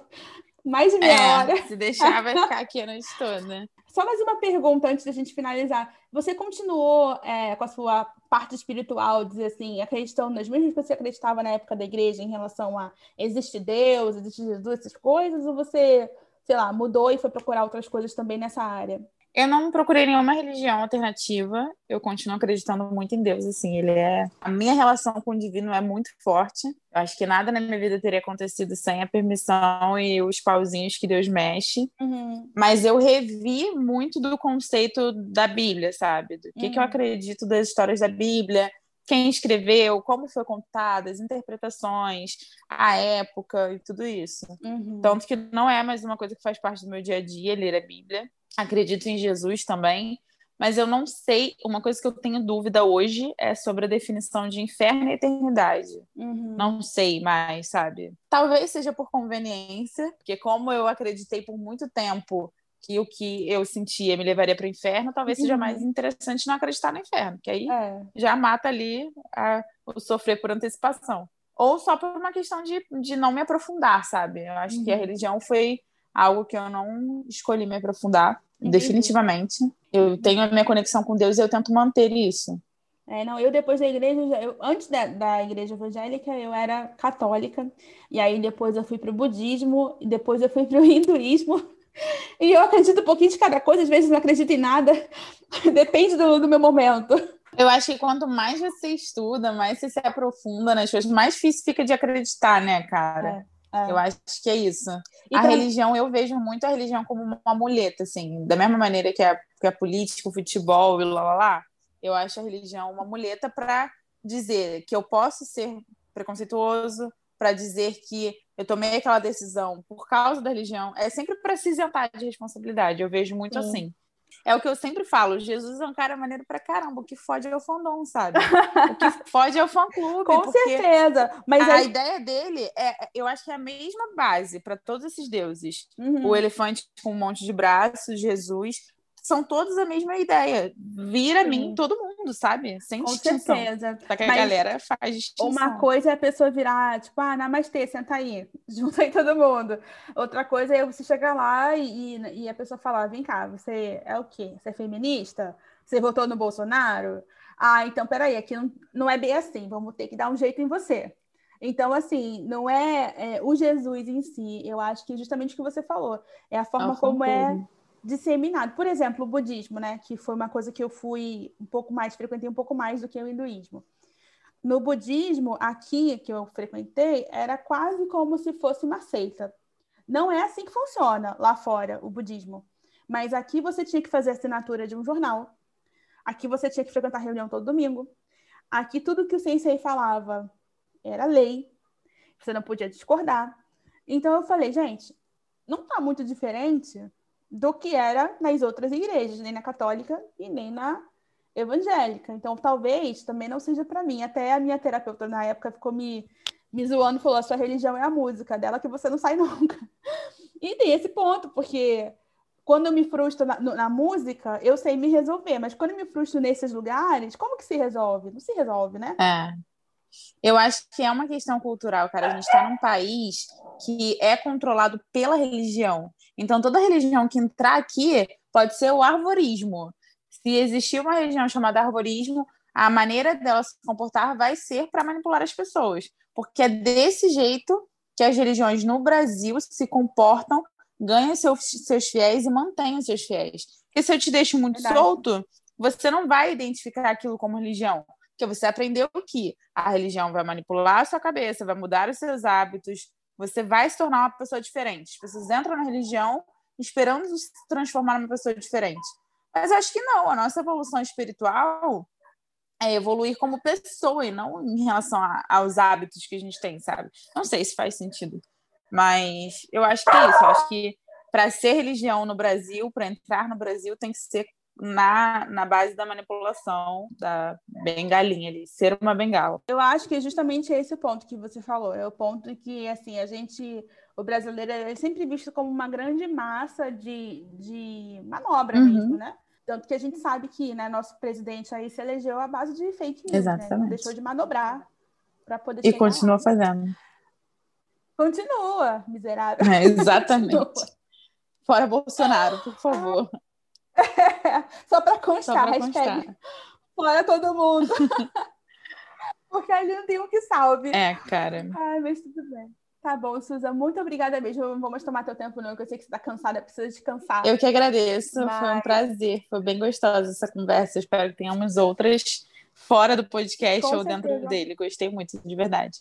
mais de meia é, hora. Se deixar, vai ficar aqui a noite toda. Só mais uma pergunta antes da gente finalizar. Você continuou é, com a sua parte espiritual, dizer assim, acreditando nas mesmas que você acreditava na época da igreja em relação a existe Deus, existe Jesus, essas coisas, ou você sei lá, mudou e foi procurar outras coisas também nessa área? Eu não procurei nenhuma religião alternativa. Eu continuo acreditando muito em Deus, assim, ele é a minha relação com o divino é muito forte. Eu acho que nada na minha vida teria acontecido sem a permissão e os pauzinhos que Deus mexe. Uhum. Mas eu revi muito do conceito da Bíblia, sabe? Do que, uhum. que eu uhum. acredito das histórias da Bíblia, quem escreveu, como foi contada, as interpretações, a época e tudo isso. Uhum. Tanto que não é mais uma coisa que faz parte do meu dia a dia ler a Bíblia. Acredito em Jesus também, mas eu não sei. Uma coisa que eu tenho dúvida hoje é sobre a definição de inferno e eternidade. Uhum. Não sei mais, sabe? Talvez seja por conveniência, porque como eu acreditei por muito tempo que o que eu sentia me levaria para o inferno, talvez seja uhum. mais interessante não acreditar no inferno, que aí é. já mata ali a, o sofrer por antecipação. Ou só por uma questão de, de não me aprofundar, sabe? Eu acho uhum. que a uhum. religião foi algo que eu não escolhi me aprofundar. Definitivamente. Eu tenho a minha conexão com Deus e eu tento manter isso. É, não, eu depois da igreja, eu, antes da, da igreja evangélica, eu era católica, e aí depois eu fui para o budismo, e depois eu fui para o hinduísmo, e eu acredito um pouquinho de cada coisa, às vezes não acredito em nada. Depende do, do meu momento. Eu acho que quanto mais você estuda, mais você se aprofunda nas coisas, mais difícil fica de acreditar, né, cara? É, é. Eu acho que é isso. E a religião, eu vejo muito a religião como uma muleta, assim, da mesma maneira que a, que a política, o futebol e lá, lá, lá. Eu acho a religião uma muleta para dizer que eu posso ser preconceituoso, para dizer que eu tomei aquela decisão por causa da religião, é sempre para se isentar de responsabilidade. Eu vejo muito Sim. assim. É o que eu sempre falo, Jesus é um cara maneiro pra caramba, o que fode é o fandom, sabe? o que fode é o fã-clube. Com certeza. Mas a aí... ideia dele, é, eu acho que é a mesma base para todos esses deuses. Uhum. O elefante com um monte de braços, Jesus, são todos a mesma ideia. Vira Sim. mim todo mundo sabe? Sem Com distinção. certeza. Só que a Mas galera faz distinção. Uma coisa é a pessoa virar, tipo, ah, namastê, senta aí, junta aí todo mundo. Outra coisa é você chegar lá e, e a pessoa falar, vem cá, você é o quê? Você é feminista? Você votou no Bolsonaro? Ah, então peraí, aqui não, não é bem assim, vamos ter que dar um jeito em você. Então, assim, não é, é o Jesus em si, eu acho que é justamente o que você falou, é a forma como é contorno. Disseminado. Por exemplo, o budismo, né? Que foi uma coisa que eu fui um pouco mais, frequentei um pouco mais do que o hinduísmo. No budismo, aqui que eu frequentei, era quase como se fosse uma seita. Não é assim que funciona lá fora o budismo. Mas aqui você tinha que fazer assinatura de um jornal. Aqui você tinha que frequentar reunião todo domingo. Aqui tudo que o sensei falava era lei. Você não podia discordar. Então eu falei, gente, não está muito diferente do que era nas outras igrejas, nem na católica e nem na evangélica. Então, talvez também não seja para mim. Até a minha terapeuta na época ficou me, me zoando falou: a sua religião é a música, dela que você não sai nunca. E tem esse ponto, porque quando eu me frustro na, na música, eu sei me resolver, mas quando eu me frustro nesses lugares, como que se resolve? Não se resolve, né? É. Eu acho que é uma questão cultural, cara. A gente está num país que é controlado pela religião. Então, toda religião que entrar aqui pode ser o arvorismo. Se existir uma religião chamada arvorismo, a maneira dela se comportar vai ser para manipular as pessoas. Porque é desse jeito que as religiões no Brasil se comportam, ganham seus, seus fiéis e mantêm os seus fiéis. Porque se eu te deixo muito Verdade. solto, você não vai identificar aquilo como religião. Porque você aprendeu que a religião vai manipular a sua cabeça, vai mudar os seus hábitos, você vai se tornar uma pessoa diferente. As pessoas entram na religião esperando se transformar numa pessoa diferente. Mas acho que não, a nossa evolução espiritual é evoluir como pessoa e não em relação a- aos hábitos que a gente tem, sabe? Não sei se faz sentido, mas eu acho que é isso. Eu acho que para ser religião no Brasil, para entrar no Brasil, tem que ser na, na base da manipulação da bengalinha ali, ser uma bengala. Eu acho que é justamente esse o ponto que você falou. É o ponto que, assim, a gente, o brasileiro é sempre visto como uma grande massa de, de manobra Uhum. mesmo, né? Tanto que a gente sabe que, né, nosso presidente aí se elegeu à base de fake news, né? Não Exatamente. deixou de manobrar para poder E lá. continua fazendo. Continua, miserável. É, exatamente. Continua. Fora Bolsonaro, por favor. Só para Só constar, hashtag constar. fora todo mundo. Porque ali não tem um que salve. É, cara. Ai, mas tudo bem. Tá bom, Suza, muito obrigada mesmo. Eu não vou mais tomar teu tempo, não, que eu sei que você tá cansada, precisa descansar. Eu que agradeço, foi um Mas- prazer, foi bem gostosa essa conversa. Eu espero que tenhamos outras fora do podcast Com ou dentro certeza. dele. Gostei muito, de verdade.